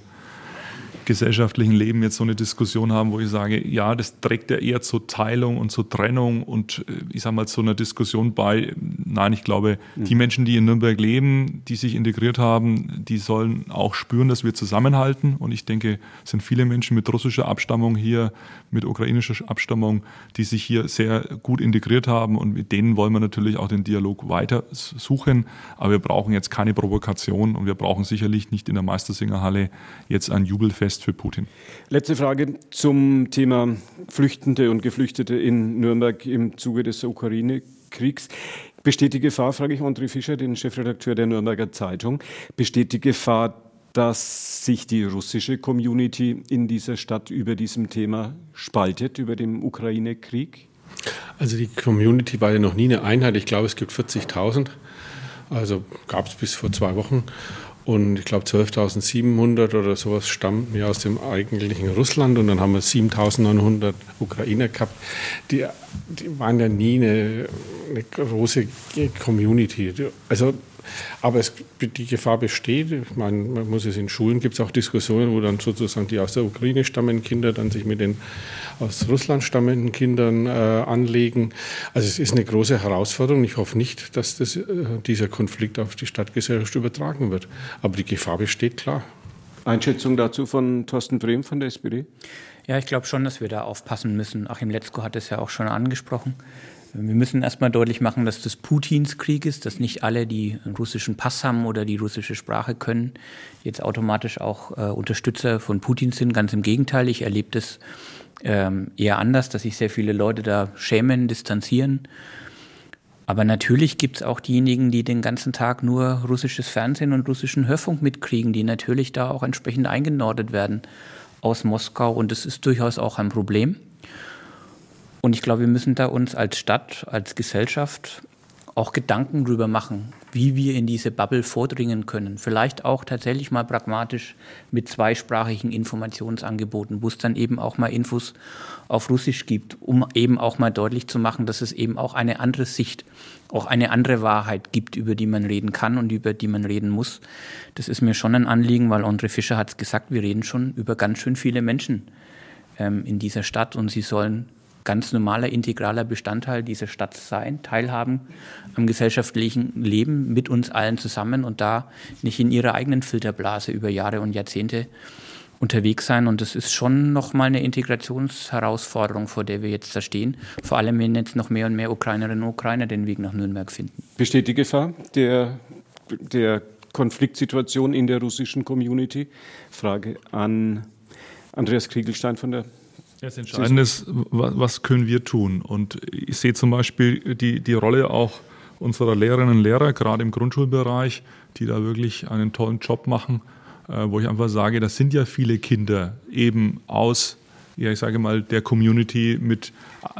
gesellschaftlichen Leben jetzt so eine Diskussion haben, wo ich sage, ja, das trägt ja eher zur Teilung und zur Trennung und äh, ich sage mal zu einer Diskussion bei. Nein, ich glaube, mhm. die Menschen, die in Nürnberg leben, die sich integriert haben, die sollen auch spüren, dass wir zusammenhalten. Und ich denke, es sind viele Menschen mit russischer Abstammung hier, mit ukrainischer Abstammung, die sich hier sehr gut integriert haben und mit denen wollen wir natürlich auch den Dialog weiter suchen. Aber wir brauchen jetzt keine Provokation und wir brauchen sicherlich nicht in der Meistersingerhalle jetzt ein Jubelfest Fest für Putin. Letzte Frage zum Thema Flüchtende und Geflüchtete in Nürnberg im Zuge des Ukraine-Kriegs. Besteht die Gefahr, frage ich André Fischer, den Chefredakteur der Nürnberger Zeitung, besteht die Gefahr, dass sich die russische Community in dieser Stadt über diesem Thema spaltet, über den Ukraine-Krieg? Also die Community war ja noch nie eine Einheit. Ich glaube, es gibt 40.000. Also gab es bis vor zwei Wochen. Und ich glaube 12.700 oder sowas stammten ja aus dem eigentlichen Russland und dann haben wir 7.900 Ukrainer gehabt. Die, die waren ja nie eine, eine große Community. Also aber es, die Gefahr besteht. Ich meine, man muss es in Schulen gibt es auch Diskussionen, wo dann sozusagen die aus der Ukraine stammenden Kinder dann sich mit den aus Russland stammenden Kindern äh, anlegen. Also es ist eine große Herausforderung. Ich hoffe nicht, dass das, äh, dieser Konflikt auf die Stadtgesellschaft übertragen wird. Aber die Gefahr besteht klar. Einschätzung dazu von Thorsten Brehm von der SPD? Ja, ich glaube schon, dass wir da aufpassen müssen. Achim Letzko hat es ja auch schon angesprochen. Wir müssen erstmal deutlich machen, dass das Putins Krieg ist, dass nicht alle, die einen russischen Pass haben oder die russische Sprache können, jetzt automatisch auch äh, Unterstützer von Putin sind. Ganz im Gegenteil, ich erlebe das ähm, eher anders, dass sich sehr viele Leute da schämen, distanzieren. Aber natürlich gibt es auch diejenigen, die den ganzen Tag nur russisches Fernsehen und russischen Hörfunk mitkriegen, die natürlich da auch entsprechend eingenordet werden aus Moskau. Und das ist durchaus auch ein Problem. Und ich glaube, wir müssen da uns als Stadt, als Gesellschaft auch Gedanken darüber machen, wie wir in diese Bubble vordringen können. Vielleicht auch tatsächlich mal pragmatisch mit zweisprachigen Informationsangeboten, wo es dann eben auch mal Infos auf Russisch gibt, um eben auch mal deutlich zu machen, dass es eben auch eine andere Sicht, auch eine andere Wahrheit gibt, über die man reden kann und über die man reden muss. Das ist mir schon ein Anliegen, weil André Fischer hat es gesagt, wir reden schon über ganz schön viele Menschen ähm, in dieser Stadt und sie sollen ganz normaler, integraler Bestandteil dieser Stadt sein, teilhaben am gesellschaftlichen Leben mit uns allen zusammen und da nicht in ihrer eigenen Filterblase über Jahre und Jahrzehnte unterwegs sein. Und das ist schon nochmal eine Integrationsherausforderung, vor der wir jetzt da stehen. Vor allem, wenn jetzt noch mehr und mehr Ukrainerinnen und Ukrainer den Weg nach Nürnberg finden. Besteht die Gefahr der, der Konfliktsituation in der russischen Community? Frage an Andreas Kriegelstein von der das Entscheidende ist, was können wir tun? Und ich sehe zum Beispiel die, die Rolle auch unserer Lehrerinnen und Lehrer, gerade im Grundschulbereich, die da wirklich einen tollen Job machen, äh, wo ich einfach sage, das sind ja viele Kinder eben aus ja, ich sage mal, der Community mit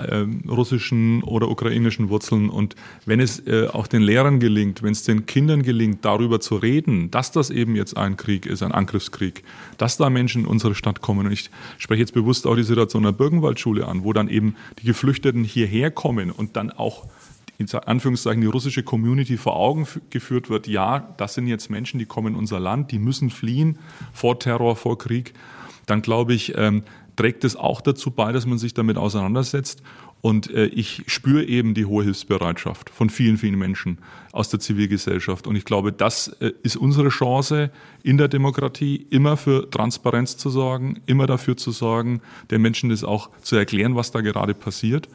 ähm, russischen oder ukrainischen Wurzeln. Und wenn es äh, auch den Lehrern gelingt, wenn es den Kindern gelingt, darüber zu reden, dass das eben jetzt ein Krieg ist, ein Angriffskrieg, dass da Menschen in unsere Stadt kommen. Und ich spreche jetzt bewusst auch die Situation der Birkenwaldschule an, wo dann eben die Geflüchteten hierher kommen und dann auch in Anführungszeichen die russische Community vor Augen geführt wird, ja, das sind jetzt Menschen, die kommen in unser Land, die müssen fliehen vor Terror, vor Krieg, dann glaube ich, ähm, trägt es auch dazu bei, dass man sich damit auseinandersetzt. Und äh, ich spüre eben die hohe Hilfsbereitschaft von vielen, vielen Menschen aus der Zivilgesellschaft. Und ich glaube, das äh, ist unsere Chance in der Demokratie, immer für Transparenz zu sorgen, immer dafür zu sorgen, den Menschen das auch zu erklären, was da gerade passiert.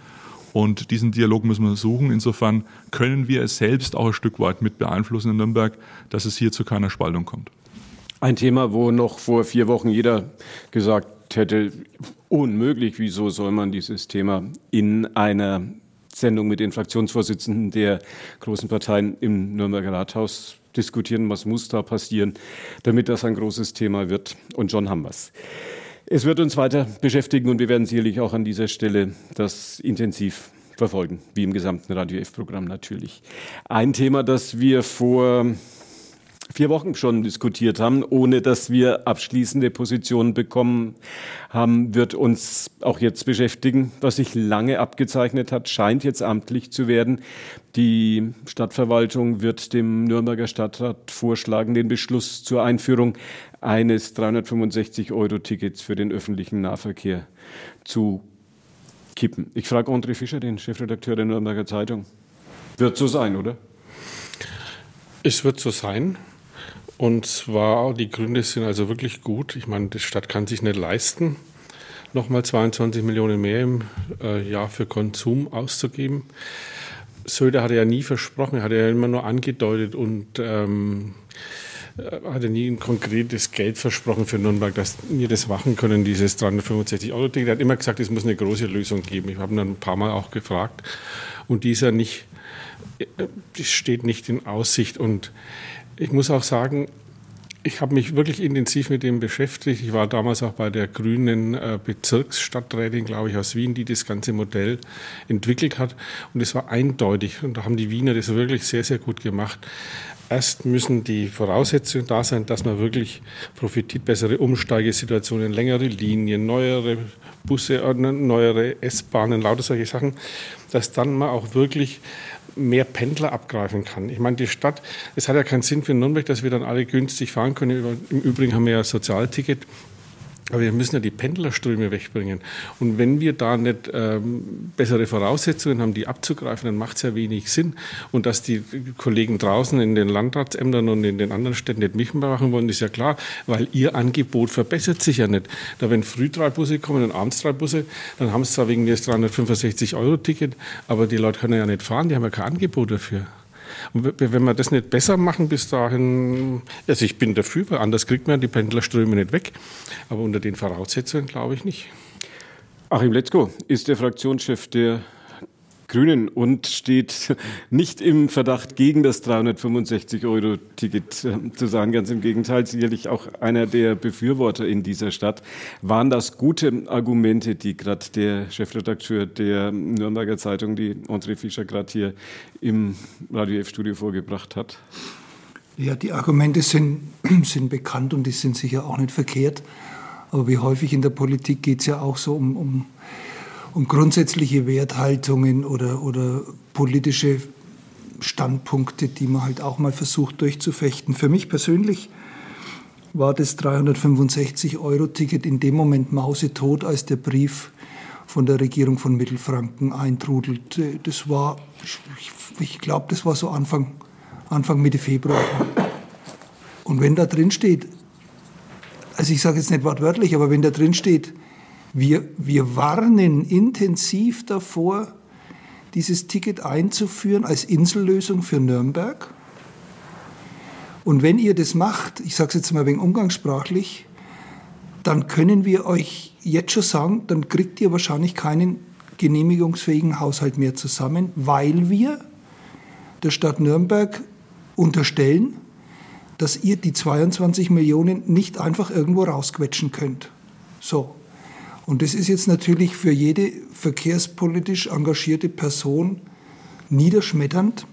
Und diesen Dialog müssen wir suchen. Insofern können wir es selbst auch ein Stück weit mit beeinflussen in Nürnberg, dass es hier zu keiner Spaltung kommt. Ein Thema, wo noch vor vier Wochen jeder gesagt hätte, unmöglich, wieso soll man dieses Thema in einer Sendung mit den Fraktionsvorsitzenden der großen Parteien im Nürnberger Rathaus diskutieren, was muss da passieren, damit das ein großes Thema wird. Und John Hambers. Es wird uns weiter beschäftigen und wir werden sicherlich auch an dieser Stelle das intensiv verfolgen, wie im gesamten Radio F-Programm natürlich. Ein Thema, das wir vor vier Wochen schon diskutiert haben, ohne dass wir abschließende Positionen bekommen haben, wird uns auch jetzt beschäftigen. Was sich lange abgezeichnet hat, scheint jetzt amtlich zu werden. Die Stadtverwaltung wird dem Nürnberger Stadtrat vorschlagen, den Beschluss zur Einführung eines 365-Euro-Tickets für den öffentlichen Nahverkehr zu kippen. Ich frage André Fischer, den Chefredakteur der Nürnberger Zeitung. Wird so sein, oder? Es wird so sein. Und zwar, die Gründe sind also wirklich gut. Ich meine, die Stadt kann sich nicht leisten, nochmal 22 Millionen mehr im äh, Jahr für Konsum auszugeben. Söder hatte ja nie versprochen, er hatte ja immer nur angedeutet und ähm, äh, hatte nie ein konkretes Geld versprochen für Nürnberg, dass wir das machen können, dieses 365 Euro Ticket. Er hat immer gesagt, es muss eine große Lösung geben. Ich habe ihn dann ein paar Mal auch gefragt und dieser nicht, äh, steht nicht in Aussicht und ich muss auch sagen, ich habe mich wirklich intensiv mit dem beschäftigt. Ich war damals auch bei der grünen äh, Bezirksstadträtin, glaube ich, aus Wien, die das ganze Modell entwickelt hat. Und es war eindeutig. Und da haben die Wiener das wirklich sehr, sehr gut gemacht. Erst müssen die Voraussetzungen da sein, dass man wirklich profitiert, bessere Umsteigesituationen, längere Linien, neuere Busse, äh, neuere S-Bahnen, lauter solche Sachen, dass dann man auch wirklich mehr Pendler abgreifen kann. Ich meine, die Stadt, es hat ja keinen Sinn für Nürnberg, dass wir dann alle günstig fahren können. Im Übrigen haben wir ja Sozialticket. Aber wir müssen ja die Pendlerströme wegbringen. Und wenn wir da nicht ähm, bessere Voraussetzungen haben, die abzugreifen, dann macht es ja wenig Sinn. Und dass die Kollegen draußen in den Landratsämtern und in den anderen Städten nicht mitmachen wollen, ist ja klar, weil ihr Angebot verbessert sich ja nicht. Da wenn früh drei Busse kommen und abends drei Busse, dann haben sie zwar wegen des 365-Euro-Ticket, aber die Leute können ja nicht fahren, die haben ja kein Angebot dafür. Wenn wir das nicht besser machen bis dahin, also ich bin dafür, weil anders kriegt man die Pendlerströme nicht weg, aber unter den Voraussetzungen glaube ich nicht. Achim Letzko ist der Fraktionschef der Grünen und steht nicht im Verdacht, gegen das 365-Euro-Ticket äh, zu sein. Ganz im Gegenteil, sicherlich auch einer der Befürworter in dieser Stadt. Waren das gute Argumente, die gerade der Chefredakteur der Nürnberger Zeitung, die André Fischer, gerade hier im Radio F-Studio vorgebracht hat? Ja, die Argumente sind, (clears throat) sind bekannt und die sind sicher auch nicht verkehrt. Aber wie häufig in der Politik geht es ja auch so um, um um grundsätzliche Werthaltungen oder, oder politische Standpunkte, die man halt auch mal versucht durchzufechten. Für mich persönlich war das 365-Euro-Ticket in dem Moment mausetot, als der Brief von der Regierung von Mittelfranken eintrudelt. Das war, ich, ich glaube, das war so Anfang, Anfang Mitte Februar. Und wenn da drin steht, also ich sage jetzt nicht wortwörtlich, aber wenn da drin steht, wir, wir warnen intensiv davor, dieses Ticket einzuführen als Insellösung für Nürnberg. Und wenn ihr das macht, ich sage es jetzt mal wegen umgangssprachlich, dann können wir euch jetzt schon sagen, dann kriegt ihr wahrscheinlich keinen genehmigungsfähigen Haushalt mehr zusammen, weil wir der Stadt Nürnberg unterstellen, dass ihr die 22 Millionen nicht einfach irgendwo rausquetschen könnt. So. Und das ist jetzt natürlich für jede verkehrspolitisch engagierte Person niederschmetternd,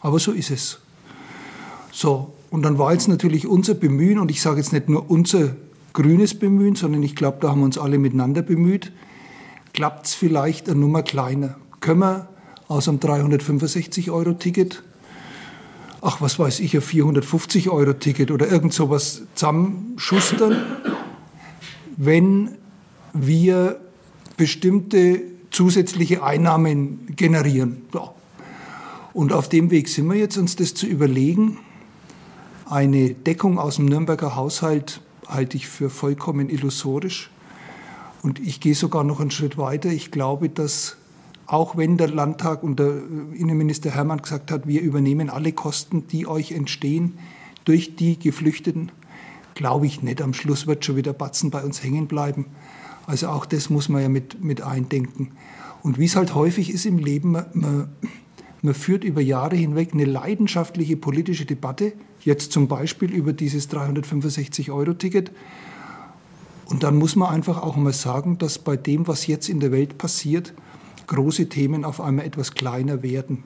aber so ist es. So, und dann war jetzt natürlich unser Bemühen, und ich sage jetzt nicht nur unser grünes Bemühen, sondern ich glaube, da haben wir uns alle miteinander bemüht, klappt es vielleicht eine Nummer kleiner. Können wir aus einem 365-Euro-Ticket, ach was weiß ich, ein 450-Euro-Ticket oder irgend sowas zusammenschustern, wenn wir bestimmte zusätzliche Einnahmen generieren. Ja. Und auf dem Weg sind wir jetzt, uns das zu überlegen. Eine Deckung aus dem Nürnberger Haushalt halte ich für vollkommen illusorisch. Und ich gehe sogar noch einen Schritt weiter. Ich glaube, dass auch wenn der Landtag und der Innenminister Hermann gesagt hat, wir übernehmen alle Kosten, die euch entstehen durch die Geflüchteten, glaube ich nicht. Am Schluss wird schon wieder Batzen bei uns hängen bleiben. Also auch das muss man ja mit, mit eindenken. Und wie es halt häufig ist im Leben, man, man führt über Jahre hinweg eine leidenschaftliche politische Debatte, jetzt zum Beispiel über dieses 365-Euro-Ticket. Und dann muss man einfach auch mal sagen, dass bei dem, was jetzt in der Welt passiert, große Themen auf einmal etwas kleiner werden.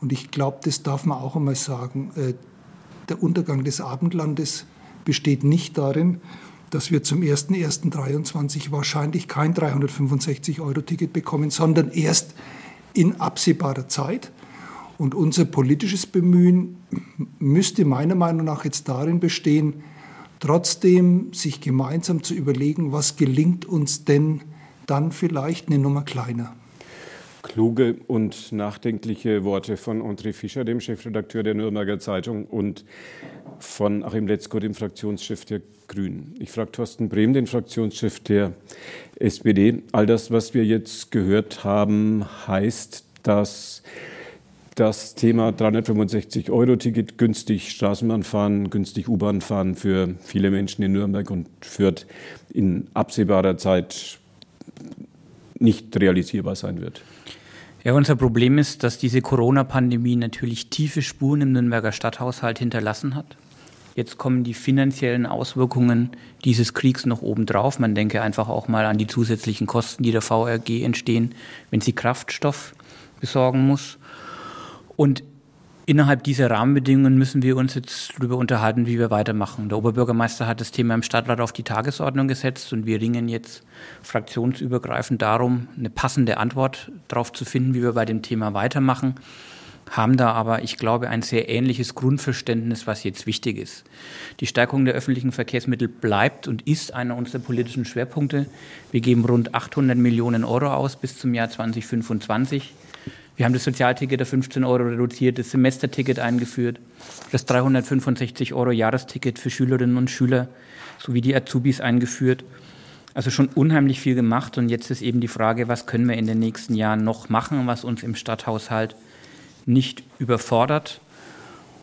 Und ich glaube, das darf man auch einmal sagen. Äh, der Untergang des Abendlandes besteht nicht darin, dass wir zum 01.01.2023 wahrscheinlich kein 365-Euro-Ticket bekommen, sondern erst in absehbarer Zeit. Und unser politisches Bemühen müsste meiner Meinung nach jetzt darin bestehen, trotzdem sich gemeinsam zu überlegen, was gelingt uns denn dann vielleicht eine Nummer kleiner. Kluge und nachdenkliche Worte von André Fischer, dem Chefredakteur der Nürnberger Zeitung, und von Achim Letzko, dem Fraktionschef der Grünen. Ich frage Thorsten Brehm, den Fraktionschef der SPD. All das, was wir jetzt gehört haben, heißt, dass das Thema 365-Euro-Ticket, günstig Straßenbahn fahren, günstig U-Bahn fahren für viele Menschen in Nürnberg und Fürth in absehbarer Zeit nicht realisierbar sein wird. Ja, unser Problem ist, dass diese Corona-Pandemie natürlich tiefe Spuren im Nürnberger Stadthaushalt hinterlassen hat. Jetzt kommen die finanziellen Auswirkungen dieses Kriegs noch obendrauf. Man denke einfach auch mal an die zusätzlichen Kosten, die der VRG entstehen, wenn sie Kraftstoff besorgen muss. Und innerhalb dieser Rahmenbedingungen müssen wir uns jetzt darüber unterhalten, wie wir weitermachen. Der Oberbürgermeister hat das Thema im Stadtrat auf die Tagesordnung gesetzt und wir ringen jetzt fraktionsübergreifend darum, eine passende Antwort darauf zu finden, wie wir bei dem Thema weitermachen haben da aber, ich glaube, ein sehr ähnliches Grundverständnis, was jetzt wichtig ist. Die Stärkung der öffentlichen Verkehrsmittel bleibt und ist einer unserer politischen Schwerpunkte. Wir geben rund 800 Millionen Euro aus bis zum Jahr 2025. Wir haben das Sozialticket auf 15 Euro reduziert, das Semesterticket eingeführt, das 365 Euro Jahresticket für Schülerinnen und Schüler sowie die Azubis eingeführt. Also schon unheimlich viel gemacht und jetzt ist eben die Frage, was können wir in den nächsten Jahren noch machen, was uns im Stadthaushalt nicht überfordert.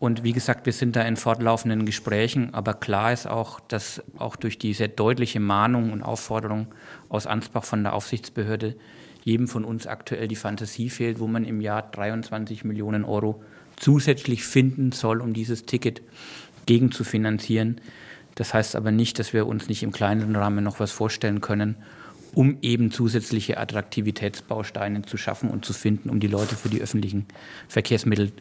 Und wie gesagt, wir sind da in fortlaufenden Gesprächen, aber klar ist auch, dass auch durch diese deutliche Mahnung und Aufforderung aus Ansbach von der Aufsichtsbehörde jedem von uns aktuell die Fantasie fehlt, wo man im Jahr 23 Millionen Euro zusätzlich finden soll, um dieses Ticket gegenzufinanzieren. Das heißt aber nicht, dass wir uns nicht im kleineren Rahmen noch was vorstellen können, um eben zusätzliche Attraktivitätsbausteine zu schaffen und zu finden, um die Leute für die öffentlichen Verkehrsmittel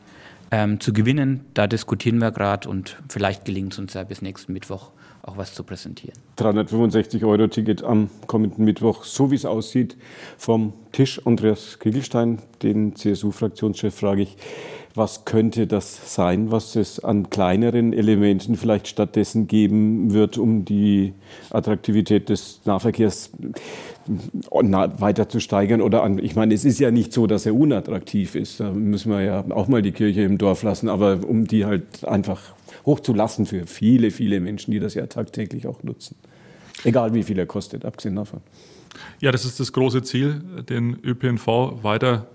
ähm, zu gewinnen. Da diskutieren wir gerade und vielleicht gelingt es uns ja bis nächsten Mittwoch auch was zu präsentieren. 365 Euro Ticket am kommenden Mittwoch, so wie es aussieht, vom Tisch. Andreas Kriegelstein, den CSU-Fraktionschef, frage ich, was könnte das sein, was es an kleineren Elementen vielleicht stattdessen geben wird, um die Attraktivität des Nahverkehrs weiter zu steigern? Oder an, ich meine, es ist ja nicht so, dass er unattraktiv ist. Da müssen wir ja auch mal die Kirche im Dorf lassen, aber um die halt einfach hochzulassen für viele, viele Menschen, die das ja tagtäglich auch nutzen. Egal wie viel er kostet, abgesehen davon. Ja, das ist das große Ziel, den ÖPNV weiter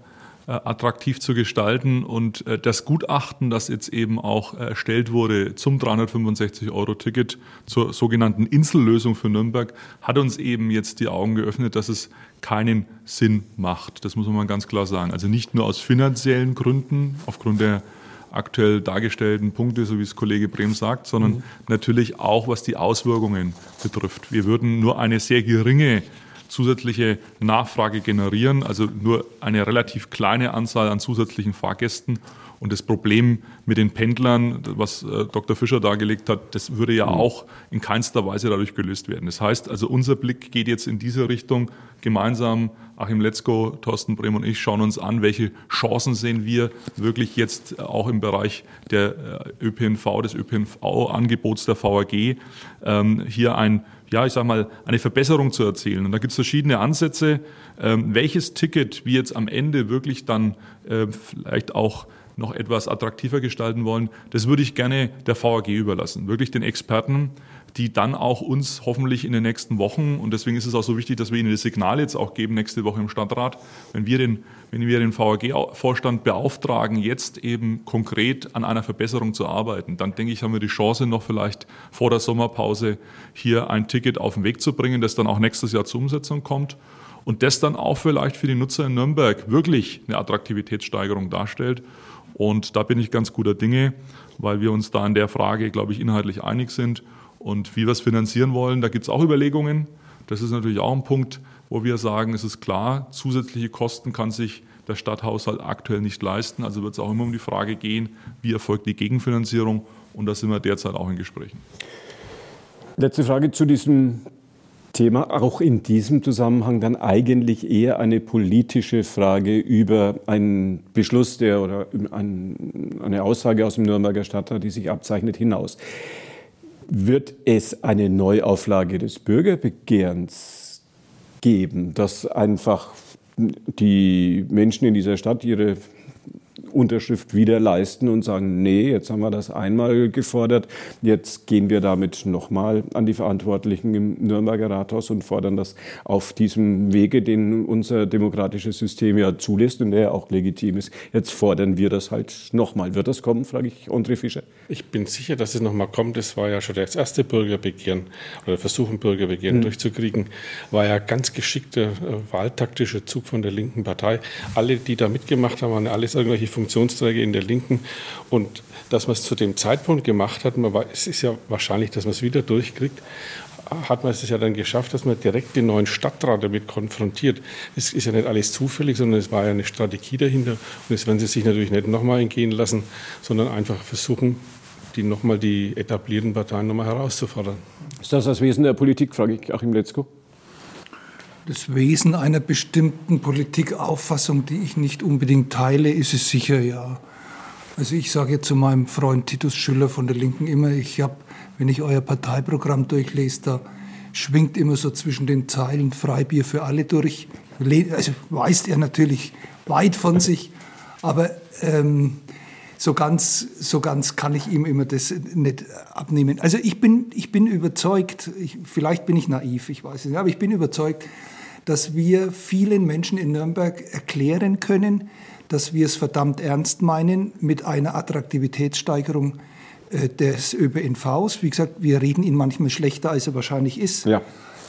äh, attraktiv zu gestalten. Und äh, das Gutachten, das jetzt eben auch erstellt wurde zum 365-Euro-Ticket zur sogenannten Insellösung für Nürnberg, hat uns eben jetzt die Augen geöffnet, dass es keinen Sinn macht. Das muss man ganz klar sagen. Also nicht nur aus finanziellen Gründen, aufgrund der aktuell dargestellten Punkte, so wie es Kollege Brehm sagt, sondern mhm. natürlich auch, was die Auswirkungen betrifft. Wir würden nur eine sehr geringe zusätzliche Nachfrage generieren, also nur eine relativ kleine Anzahl an zusätzlichen Fahrgästen. Und das Problem mit den Pendlern, was äh, Dr. Fischer dargelegt hat, das würde ja mhm. auch in keinster Weise dadurch gelöst werden. Das heißt also, unser Blick geht jetzt in diese Richtung. Gemeinsam, Achim Letzko, Thorsten Brehm und ich schauen uns an, welche Chancen sehen wir wirklich jetzt auch im Bereich der äh, ÖPNV, des ÖPNV-Angebots der VAG, ähm, hier ein ja, ich sag mal, eine Verbesserung zu erzielen. Und da gibt es verschiedene Ansätze, ähm, welches Ticket wir jetzt am Ende wirklich dann äh, vielleicht auch noch etwas attraktiver gestalten wollen, das würde ich gerne der VAG überlassen, wirklich den Experten, die dann auch uns hoffentlich in den nächsten Wochen, und deswegen ist es auch so wichtig, dass wir ihnen das Signal jetzt auch geben, nächste Woche im Stadtrat, wenn wir den, wenn wir den VAG-Vorstand beauftragen, jetzt eben konkret an einer Verbesserung zu arbeiten, dann denke ich, haben wir die Chance, noch vielleicht vor der Sommerpause hier ein Ticket auf den Weg zu bringen, das dann auch nächstes Jahr zur Umsetzung kommt und das dann auch vielleicht für die Nutzer in Nürnberg wirklich eine Attraktivitätssteigerung darstellt. Und da bin ich ganz guter Dinge, weil wir uns da in der Frage, glaube ich, inhaltlich einig sind. Und wie wir es finanzieren wollen, da gibt es auch Überlegungen. Das ist natürlich auch ein Punkt, wo wir sagen, es ist klar, zusätzliche Kosten kann sich der Stadthaushalt aktuell nicht leisten. Also wird es auch immer um die Frage gehen, wie erfolgt die Gegenfinanzierung. Und da sind wir derzeit auch in Gesprächen. Letzte Frage zu diesem Thema, auch in diesem Zusammenhang dann eigentlich eher eine politische Frage über einen Beschluss der oder eine Aussage aus dem Nürnberger Stadtrat, die sich abzeichnet, hinaus. Wird es eine Neuauflage des Bürgerbegehrens geben, dass einfach die Menschen in dieser Stadt ihre Unterschrift wieder leisten und sagen, nee, jetzt haben wir das einmal gefordert, jetzt gehen wir damit nochmal an die Verantwortlichen im Nürnberger Rathaus und fordern das auf diesem Wege, den unser demokratisches System ja zulässt und der auch legitim ist. Jetzt fordern wir das halt nochmal. Wird das kommen, frage ich André Fischer. Ich bin sicher, dass es nochmal kommt. Das war ja schon das erste Bürgerbegehren oder Versuchen, Bürgerbegehren mhm. durchzukriegen. War ja ganz geschickter äh, wahltaktischer Zug von der linken Partei. Alle, die da mitgemacht haben, waren alles irgendwelche Funktionsträger in der Linken. Und dass man es zu dem Zeitpunkt gemacht hat, man war, es ist ja wahrscheinlich, dass man es wieder durchkriegt, hat man es ja dann geschafft, dass man direkt den neuen Stadtrat damit konfrontiert. Es ist ja nicht alles zufällig, sondern es war ja eine Strategie dahinter. Und das werden sie sich natürlich nicht nochmal entgehen lassen, sondern einfach versuchen, die nochmal die etablierten Parteien nochmal herauszufordern. Ist das das Wesen der Politik, frage ich Achim Letzko das Wesen einer bestimmten Politikauffassung, die ich nicht unbedingt teile, ist es sicher ja. Also ich sage zu meinem Freund Titus Schüller von der Linken immer, ich habe, wenn ich euer Parteiprogramm durchlese, da schwingt immer so zwischen den Zeilen Freibier für alle durch. Also weist er natürlich weit von sich, aber ähm, so ganz, so ganz kann ich ihm immer das nicht abnehmen. Also ich bin, ich bin überzeugt, ich, vielleicht bin ich naiv, ich weiß es nicht, aber ich bin überzeugt, dass wir vielen Menschen in Nürnberg erklären können, dass wir es verdammt ernst meinen mit einer Attraktivitätssteigerung äh, des ÖPNVs. Wie gesagt, wir reden ihn manchmal schlechter, als er wahrscheinlich ist. Ja.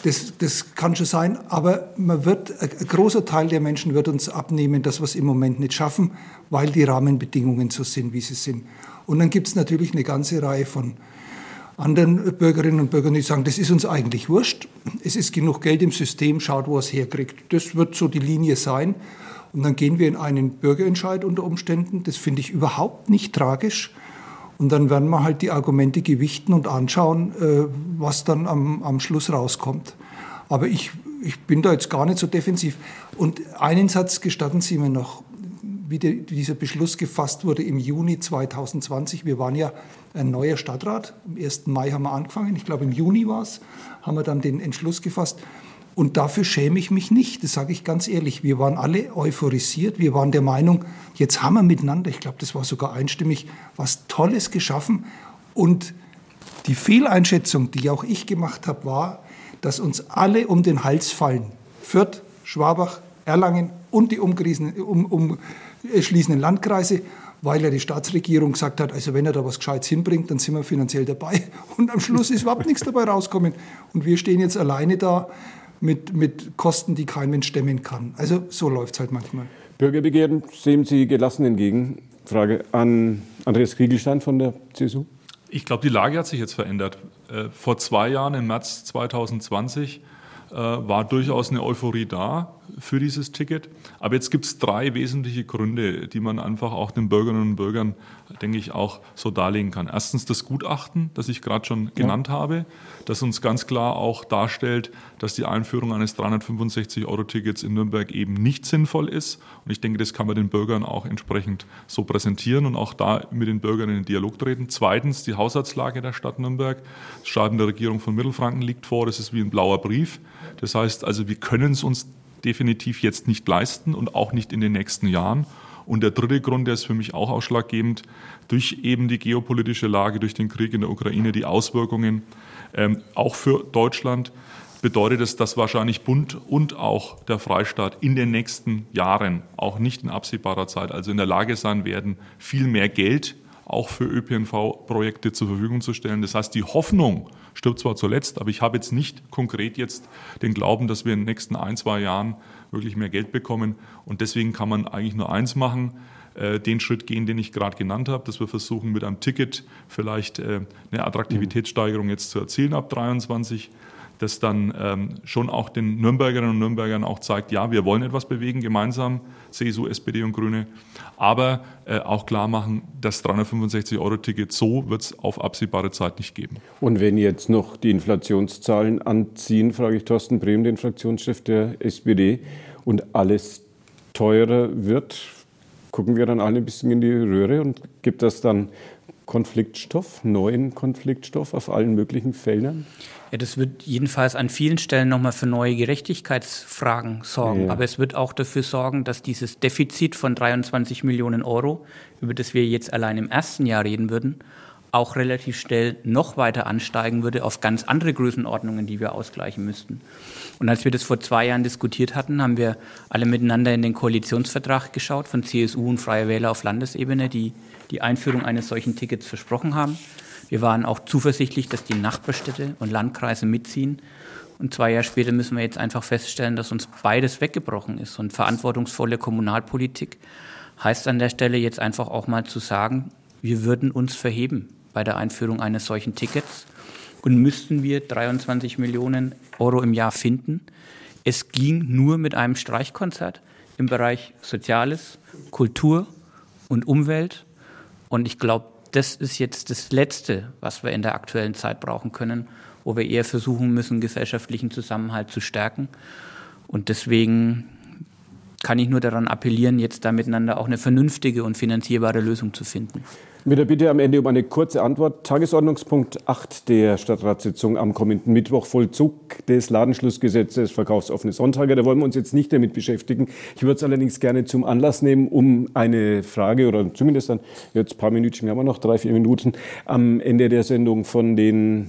Das, das kann schon sein, aber man wird, ein großer Teil der Menschen wird uns abnehmen, dass wir es im Moment nicht schaffen, weil die Rahmenbedingungen so sind, wie sie sind. Und dann gibt es natürlich eine ganze Reihe von anderen Bürgerinnen und Bürgern, die sagen, das ist uns eigentlich wurscht. Es ist genug Geld im System, schaut, wo es herkriegt. Das wird so die Linie sein. Und dann gehen wir in einen Bürgerentscheid unter Umständen. Das finde ich überhaupt nicht tragisch. Und dann werden wir halt die Argumente gewichten und anschauen, äh, was dann am, am Schluss rauskommt. Aber ich, ich bin da jetzt gar nicht so defensiv. Und einen Satz gestatten Sie mir noch, wie die, dieser Beschluss gefasst wurde im Juni 2020. Wir waren ja ein neuer Stadtrat. Am 1. Mai haben wir angefangen. Ich glaube, im Juni war es, haben wir dann den Entschluss gefasst. Und dafür schäme ich mich nicht, das sage ich ganz ehrlich. Wir waren alle euphorisiert, wir waren der Meinung, jetzt haben wir miteinander, ich glaube, das war sogar einstimmig, was Tolles geschaffen. Und die Fehleinschätzung, die auch ich gemacht habe, war, dass uns alle um den Hals fallen. Fürth, Schwabach, Erlangen und die umschließenden um, Landkreise, weil ja die Staatsregierung gesagt hat, also wenn er da was Gescheites hinbringt, dann sind wir finanziell dabei. (laughs) Und am Schluss ist überhaupt nichts dabei rausgekommen. Und wir stehen jetzt alleine da mit, mit Kosten, die kein Mensch stemmen kann. Also so läuft es halt manchmal. Bürgerbegehren sehen Sie gelassen entgegen. Frage an Andreas Kriegelstein von der CSU. Ich glaube, die Lage hat sich jetzt verändert. Äh, vor zwei Jahren, im März 2020, äh, war durchaus eine Euphorie da für dieses Ticket. Aber jetzt gibt es drei wesentliche Gründe, die man einfach auch den Bürgerinnen und Bürgern, denke ich, auch so darlegen kann. Erstens das Gutachten, das ich gerade schon genannt ja. habe, das uns ganz klar auch darstellt, dass die Einführung eines 365-Euro-Tickets in Nürnberg eben nicht sinnvoll ist. Und ich denke, das kann man den Bürgern auch entsprechend so präsentieren und auch da mit den Bürgern in den Dialog treten. Zweitens die Haushaltslage der Stadt Nürnberg. Das Schreiben der Regierung von Mittelfranken liegt vor. Das ist wie ein blauer Brief. Das heißt also, wir können es uns definitiv jetzt nicht leisten und auch nicht in den nächsten Jahren. Und der dritte Grund, der ist für mich auch ausschlaggebend, durch eben die geopolitische Lage, durch den Krieg in der Ukraine, die Auswirkungen ähm, auch für Deutschland, bedeutet es, dass wahrscheinlich Bund und auch der Freistaat in den nächsten Jahren, auch nicht in absehbarer Zeit, also in der Lage sein werden, viel mehr Geld auch für ÖPNV-Projekte zur Verfügung zu stellen. Das heißt, die Hoffnung stirbt zwar zuletzt, aber ich habe jetzt nicht konkret jetzt den Glauben, dass wir in den nächsten ein, zwei Jahren wirklich mehr Geld bekommen. Und deswegen kann man eigentlich nur eins machen, äh, den Schritt gehen, den ich gerade genannt habe, dass wir versuchen, mit einem Ticket vielleicht äh, eine Attraktivitätssteigerung jetzt zu erzielen ab 23 das dann ähm, schon auch den Nürnbergerinnen und Nürnbergern auch zeigt, ja, wir wollen etwas bewegen gemeinsam, CSU, SPD und Grüne, aber äh, auch klar machen, das 365-Euro-Ticket so wird es auf absehbare Zeit nicht geben. Und wenn jetzt noch die Inflationszahlen anziehen, frage ich Thorsten Brehm, den Fraktionschef der SPD, und alles teurer wird, gucken wir dann alle ein bisschen in die Röhre und gibt das dann Konfliktstoff, neuen Konfliktstoff auf allen möglichen Feldern? Ja, das wird jedenfalls an vielen Stellen nochmal für neue Gerechtigkeitsfragen sorgen. Ja. Aber es wird auch dafür sorgen, dass dieses Defizit von 23 Millionen Euro, über das wir jetzt allein im ersten Jahr reden würden, auch relativ schnell noch weiter ansteigen würde auf ganz andere Größenordnungen, die wir ausgleichen müssten. Und als wir das vor zwei Jahren diskutiert hatten, haben wir alle miteinander in den Koalitionsvertrag geschaut von CSU und Freie Wähler auf Landesebene, die die Einführung eines solchen Tickets versprochen haben. Wir waren auch zuversichtlich, dass die Nachbarstädte und Landkreise mitziehen. Und zwei Jahre später müssen wir jetzt einfach feststellen, dass uns beides weggebrochen ist. Und verantwortungsvolle Kommunalpolitik heißt an der Stelle jetzt einfach auch mal zu sagen, wir würden uns verheben bei der Einführung eines solchen Tickets und müssten wir 23 Millionen Euro im Jahr finden. Es ging nur mit einem Streichkonzert im Bereich Soziales, Kultur und Umwelt. Und ich glaube, das ist jetzt das Letzte, was wir in der aktuellen Zeit brauchen können, wo wir eher versuchen müssen, gesellschaftlichen Zusammenhalt zu stärken. Und deswegen kann ich nur daran appellieren, jetzt da miteinander auch eine vernünftige und finanzierbare Lösung zu finden. Mit der Bitte am Ende um eine kurze Antwort. Tagesordnungspunkt 8 der Stadtratssitzung am kommenden Mittwoch, Vollzug des Ladenschlussgesetzes, verkaufsoffene Sonntage. Da wollen wir uns jetzt nicht damit beschäftigen. Ich würde es allerdings gerne zum Anlass nehmen, um eine Frage oder zumindest dann, jetzt ein paar Minuten haben wir noch, drei, vier Minuten, am Ende der Sendung von den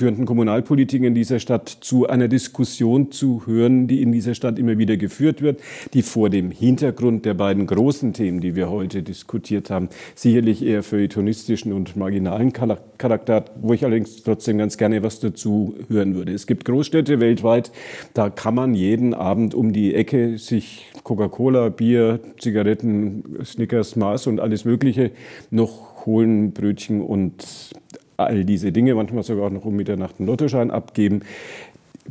führenden Kommunalpolitiker in dieser Stadt zu einer Diskussion zu hören, die in dieser Stadt immer wieder geführt wird, die vor dem Hintergrund der beiden großen Themen, die wir heute diskutiert haben, sicherlich eher feuilletonistischen und marginalen Charakter hat, wo ich allerdings trotzdem ganz gerne was dazu hören würde. Es gibt Großstädte weltweit, da kann man jeden Abend um die Ecke sich Coca-Cola, Bier, Zigaretten, Snickers, Mars und alles Mögliche noch holen, Brötchen und all diese Dinge, manchmal sogar auch noch um Mitternacht einen Lottoschein abgeben.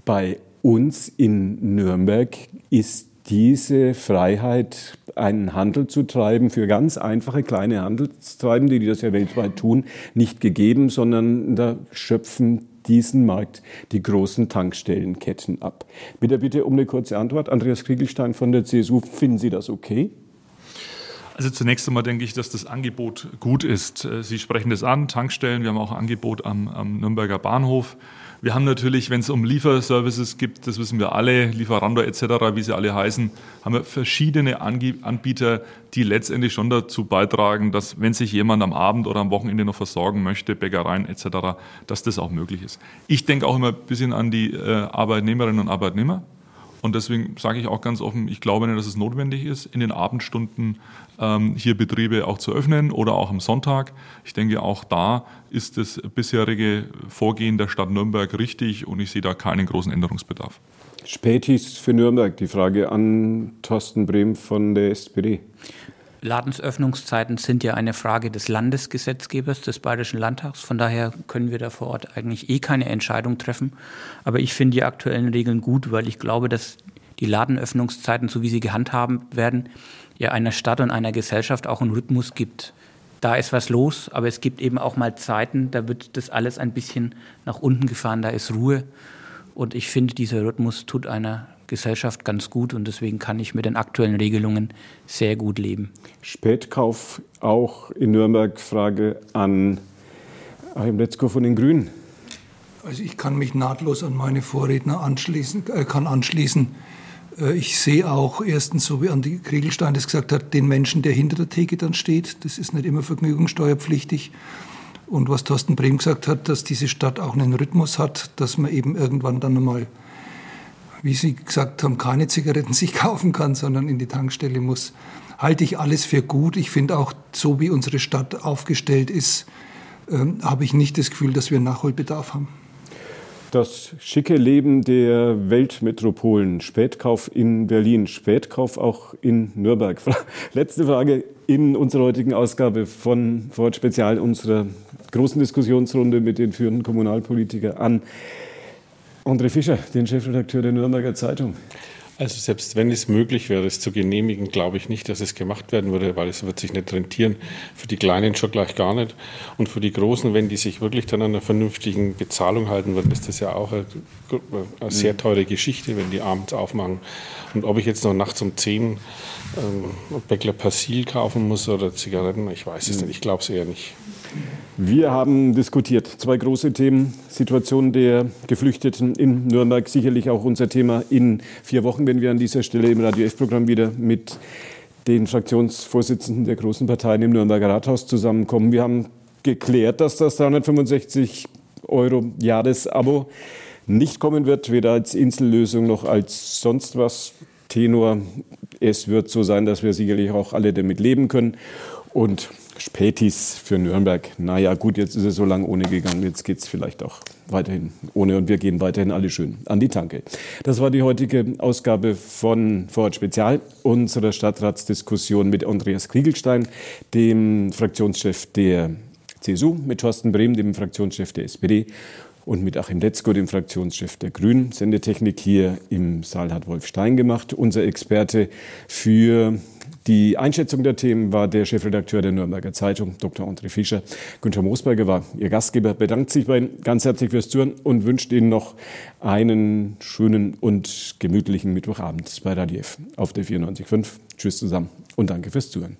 Bei uns in Nürnberg ist diese Freiheit, einen Handel zu treiben, für ganz einfache kleine Handelstreibende, die das ja weltweit tun, nicht gegeben, sondern da schöpfen diesen Markt die großen Tankstellenketten ab. Bitte, bitte um eine kurze Antwort. Andreas Kriegelstein von der CSU, finden Sie das okay? Also zunächst einmal denke ich, dass das Angebot gut ist. Äh, Sie sprechen das an, Tankstellen. Wir haben auch Angebot am, am Nürnberger Bahnhof. Wir haben natürlich, wenn es um Lieferservices gibt, das wissen wir alle, Lieferando etc., wie sie alle heißen, haben wir verschiedene Anbieter, die letztendlich schon dazu beitragen, dass wenn sich jemand am Abend oder am Wochenende noch versorgen möchte, Bäckereien etc., dass das auch möglich ist. Ich denke auch immer ein bisschen an die äh, Arbeitnehmerinnen und Arbeitnehmer. Und deswegen sage ich auch ganz offen, ich glaube nicht, dass es notwendig ist, in den Abendstunden ähm, hier Betriebe auch zu öffnen oder auch am Sonntag. Ich denke, auch da ist das bisherige Vorgehen der Stadt Nürnberg richtig und ich sehe da keinen großen Änderungsbedarf. Spätis für Nürnberg, die Frage an Thorsten Brehm von der SPD. Ladensöffnungszeiten sind ja eine Frage des Landesgesetzgebers, des Bayerischen Landtags. Von daher können wir da vor Ort eigentlich eh keine Entscheidung treffen. Aber ich finde die aktuellen Regeln gut, weil ich glaube, dass die Ladenöffnungszeiten, so wie sie gehandhabt werden, ja einer Stadt und einer Gesellschaft auch einen Rhythmus gibt. Da ist was los, aber es gibt eben auch mal Zeiten, da wird das alles ein bisschen nach unten gefahren, da ist Ruhe. Und ich finde, dieser Rhythmus tut einer Gesellschaft ganz gut und deswegen kann ich mit den aktuellen Regelungen sehr gut leben. Spätkauf auch in Nürnberg. Frage an Achim Letzko von den Grünen. Also ich kann mich nahtlos an meine Vorredner anschließen, äh, kann anschließen. Äh, ich sehe auch erstens, so wie Andi Kriegelstein das gesagt hat, den Menschen, der hinter der Theke dann steht. Das ist nicht immer vergnügungssteuerpflichtig. Und was Thorsten Brehm gesagt hat, dass diese Stadt auch einen Rhythmus hat, dass man eben irgendwann dann einmal wie Sie gesagt haben, keine Zigaretten (laughs) sich kaufen kann, sondern in die Tankstelle muss, halte ich alles für gut. Ich finde auch, so wie unsere Stadt aufgestellt ist, äh, habe ich nicht das Gefühl, dass wir Nachholbedarf haben. Das schicke Leben der Weltmetropolen, Spätkauf in Berlin, Spätkauf auch in Nürnberg. (laughs) Letzte Frage in unserer heutigen Ausgabe von Ford Spezial, unserer großen Diskussionsrunde mit den führenden Kommunalpolitikern an. André Fischer, den Chefredakteur der Nürnberger Zeitung. Also selbst wenn es möglich wäre, es zu genehmigen, glaube ich nicht, dass es gemacht werden würde, weil es wird sich nicht rentieren. Für die Kleinen schon gleich gar nicht. Und für die Großen, wenn die sich wirklich dann an einer vernünftigen Bezahlung halten würden, ist das ja auch eine, eine sehr teure Geschichte, wenn die abends aufmachen. Und ob ich jetzt noch nachts um 10 ähm, Bäckler Persil kaufen muss oder Zigaretten, ich weiß es mhm. nicht. Ich glaube es eher nicht. Wir haben diskutiert zwei große Themen. Situation der Geflüchteten in Nürnberg, sicherlich auch unser Thema in vier Wochen, wenn wir an dieser Stelle im Radio F-Programm wieder mit den Fraktionsvorsitzenden der großen Parteien im Nürnberger Rathaus zusammenkommen. Wir haben geklärt, dass das 365 Euro Jahresabo nicht kommen wird, weder als Insellösung noch als sonst was. Tenor, es wird so sein, dass wir sicherlich auch alle damit leben können. Und Spätis für Nürnberg. Naja, gut, jetzt ist es so lange ohne gegangen. Jetzt geht es vielleicht auch weiterhin ohne und wir gehen weiterhin alle schön an die Tanke. Das war die heutige Ausgabe von Vorort Spezial, unserer Stadtratsdiskussion mit Andreas Kriegelstein, dem Fraktionschef der CSU, mit Thorsten Brehm, dem Fraktionschef der SPD und mit Achim Letzko, dem Fraktionschef der Grünen. Sendetechnik hier im Saal hat Wolf Stein gemacht. Unser Experte für die Einschätzung der Themen war der Chefredakteur der Nürnberger Zeitung, Dr. André Fischer. Günther Moosberger war Ihr Gastgeber, bedankt sich bei Ihnen ganz herzlich fürs Zuhören und wünscht Ihnen noch einen schönen und gemütlichen Mittwochabend bei Radio F auf der 94.5. Tschüss zusammen und danke fürs Zuhören.